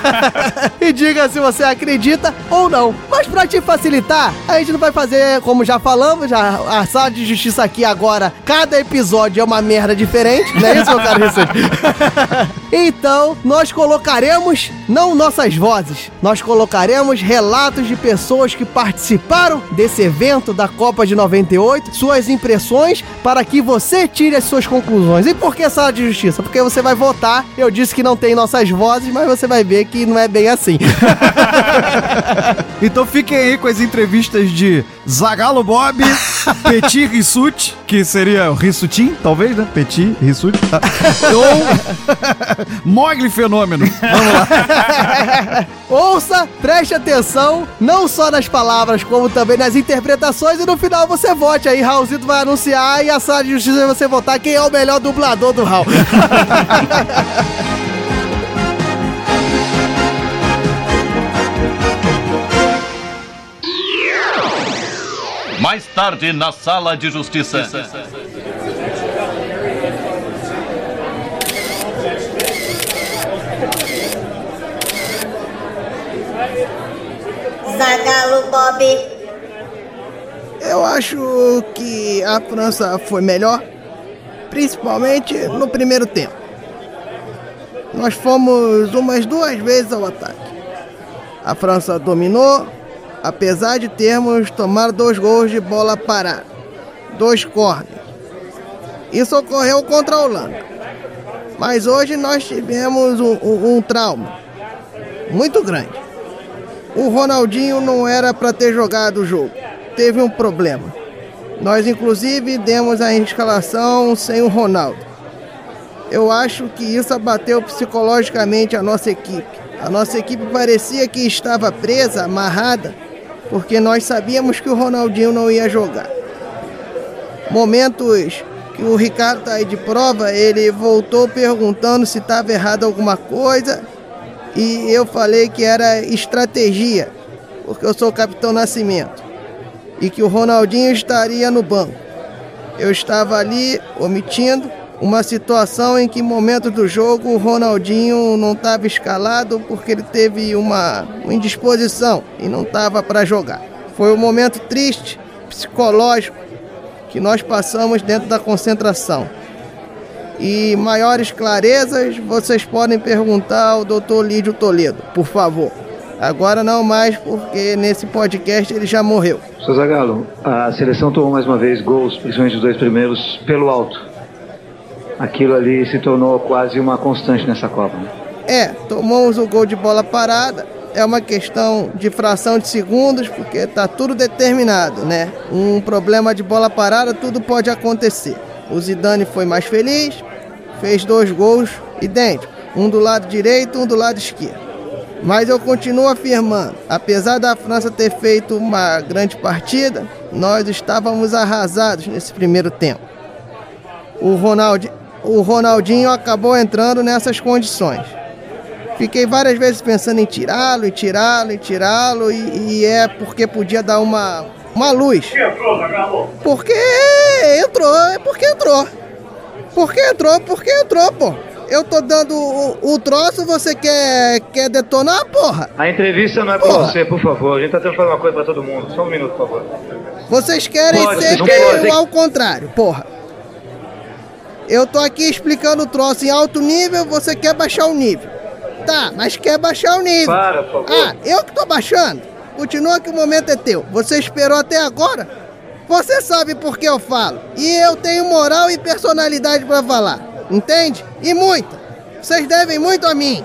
[LAUGHS] e diga se você acredita ou não. Mas pra te facilitar, a gente não vai fazer como já falamos, já a sala de justiça aqui agora, cada episódio é uma merda diferente, não é isso, meu caro? [LAUGHS] Então, nós colocaremos não nossas vozes, nós colocaremos relatos de pessoas que participaram desse evento da Copa de 98, suas impressões, para que você tire as suas conclusões. E por que sala de justiça? Porque você vai votar. Eu disse que não tem nossas vozes, mas você vai ver que não é bem assim. [LAUGHS] Então fiquem aí com as entrevistas de Zagalo Bob, [LAUGHS] Petit Rissuti, que seria o Rissutim, talvez, né? Petit Rissuti. Tá? [LAUGHS] Ou Mogli Fenômeno. Vamos lá. Ouça, preste atenção, não só nas palavras, como também nas interpretações, e no final você vote aí. Raulzito vai anunciar e a sala de justiça vai você votar quem é o melhor dublador do Raul. [LAUGHS] Mais tarde, na sala de justiça. Zagalo Bob. Eu acho que a França foi melhor, principalmente no primeiro tempo. Nós fomos umas duas vezes ao ataque. A França dominou, apesar de termos tomado dois gols de bola parada, dois corners. Isso ocorreu contra a Holanda. Mas hoje nós tivemos um, um- um trauma muito grande. O Ronaldinho não era para ter jogado o jogo. Teve um problema. Nós, inclusive, demos a escalação sem o Ronaldo. Eu acho que isso abateu psicologicamente a nossa equipe. A nossa equipe parecia que estava presa, amarrada, porque nós sabíamos que o Ronaldinho não ia jogar. Momentos que o Ricardo tá aí de prova, ele voltou perguntando se estava errado alguma coisa e eu falei que era estratégia, porque eu sou o capitão Nascimento e que o Ronaldinho estaria no banco. Eu estava ali omitindo uma situação em que, momento do jogo, o Ronaldinho não estava escalado porque ele teve uma, uma indisposição e não estava para jogar. Foi um momento triste, psicológico, que nós passamos dentro da concentração. E maiores clarezas vocês podem perguntar ao Dr. Lídio Toledo, por favor. Agora não mais, porque nesse podcast ele já morreu. Seu Zagallo, a seleção tomou mais uma vez gols, principalmente os dois primeiros, pelo alto. Aquilo ali se tornou quase uma constante nessa Copa. né? É, tomamos o gol de bola parada. É uma questão de fração de segundos, porque tá tudo determinado, né? Um problema de bola parada, tudo pode acontecer. O Zidane foi mais feliz, fez dois gols idênticos, um do lado direito, um do lado esquerdo. Mas eu continuo afirmando, apesar da França ter feito uma grande partida, nós estávamos arrasados nesse primeiro tempo. O, Ronaldi, o Ronaldinho acabou entrando nessas condições. Fiquei várias vezes pensando em tirá-lo, e tirá-lo, e tirá-lo, e, e é porque podia dar uma, uma luz. Porque entrou, é porque entrou. Porque entrou, porque entrou, pô. Eu tô dando o, o troço, você quer, quer detonar, porra? A entrevista não é pra Porra. você, por favor. A gente tá tentando fazer uma coisa pra todo mundo. Só um minuto, por favor. Vocês querem Pode, ser não que pode. eu ao contrário, porra. Eu tô aqui explicando o troço em alto nível, você quer baixar o nível. Tá, mas quer baixar o nível. Para, por favor. Ah, eu que tô baixando? Continua que o momento é teu. Você esperou até agora? Você sabe por que eu falo. E eu tenho moral e personalidade pra falar. Entende? E muita. Vocês devem muito a mim.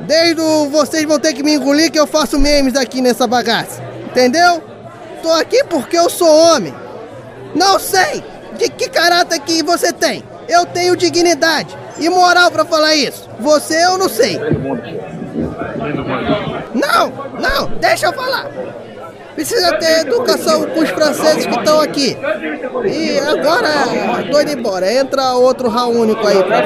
Desde o vocês vão ter que me engolir que eu faço memes aqui nessa bagaça. Entendeu? Tô aqui porque eu sou homem. Não sei de que caráter que você tem. Eu tenho dignidade e moral pra falar isso. Você eu não sei. Não, não, deixa eu falar. Precisa ter educação com os franceses que estão aqui. E agora, tô indo embora. Entra outro Raul único aí pra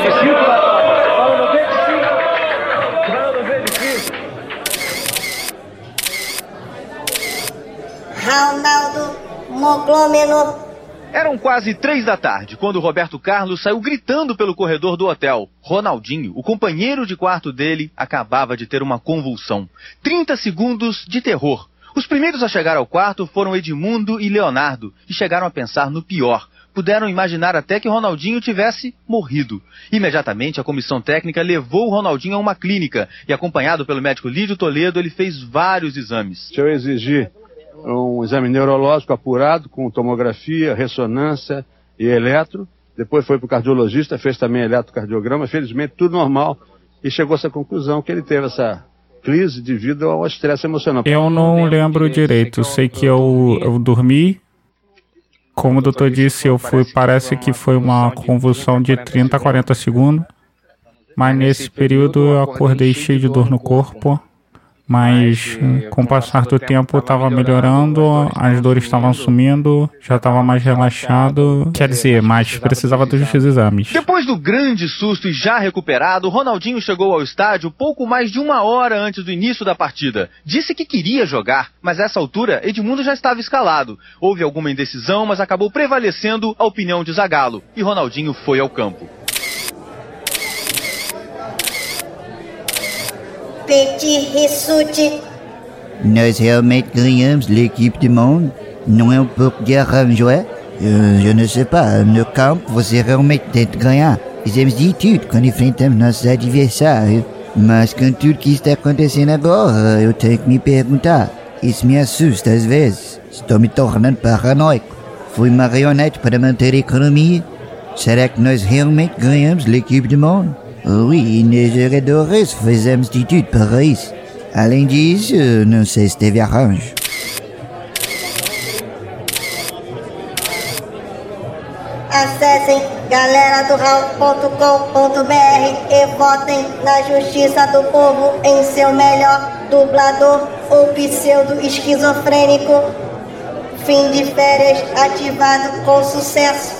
Ronaldo Moglomeno Eram quase três da tarde quando Roberto Carlos saiu gritando pelo corredor do hotel. Ronaldinho, o companheiro de quarto dele, acabava de ter uma convulsão. 30 segundos de terror. Os primeiros a chegar ao quarto foram Edmundo e Leonardo e chegaram a pensar no pior. Puderam imaginar até que Ronaldinho tivesse morrido. Imediatamente, a comissão técnica levou Ronaldinho a uma clínica e, acompanhado pelo médico Lídio Toledo, ele fez vários exames. Eu exigi um exame neurológico apurado com tomografia, ressonância e eletro. Depois foi para o cardiologista, fez também eletrocardiograma. Felizmente, tudo normal. E chegou a essa conclusão que ele teve essa crise devido ao estresse emocional. Eu não lembro direito. Sei que eu, eu dormi. Como o doutor disse, eu fui. Parece que foi uma convulsão de 30 a 40 segundos. Mas nesse período eu acordei cheio de dor no corpo. Mas com o passar do tempo estava melhorando, as dores estavam sumindo, já estava mais relaxado. Quer dizer, mas precisava dos exames. Depois do grande susto e já recuperado, Ronaldinho chegou ao estádio pouco mais de uma hora antes do início da partida. Disse que queria jogar, mas a essa altura Edmundo já estava escalado. Houve alguma indecisão, mas acabou prevalecendo a opinião de Zagallo e Ronaldinho foi ao campo. Petit Rissuti. Nós realmente ganhamos l'équipe du monde? Não é um pouco de arranjo, é? Eu, não sei pas, no campo você realmente tenta ganhar. Fizemos de tudo quando enfrentamos nossos adversários. Mas com tudo que está acontecendo agora, eu tenho que me perguntar. Isso me assusta às vezes. Estou me tornando paranoico. Fui marionete para manter a economia. Será que nós realmente ganhamos l'équipe du monde? Oui, nos jogadores fizemos de tudo para isso. Além disso, não sei se teve arranjo. Acessem galeradoral.com.br e votem na Justiça do Povo em seu melhor dublador ou pseudo esquizofrênico. Fim de férias ativado com sucesso.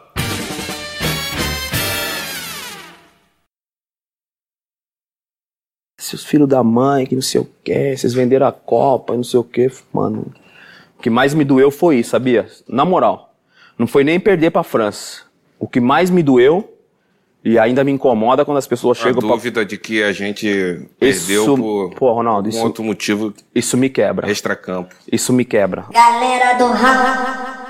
Seus filhos da mãe, que não sei o que, vocês venderam a Copa, não sei o que, mano. O que mais me doeu foi isso, sabia? Na moral. Não foi nem perder pra França. O que mais me doeu e ainda me incomoda quando as pessoas A chegam pra. dúvida de que a gente perdeu Isso- por Pô, Ronaldo, isso- outro motivo Isso me quebra. extracampo. Isso me quebra. Galera do.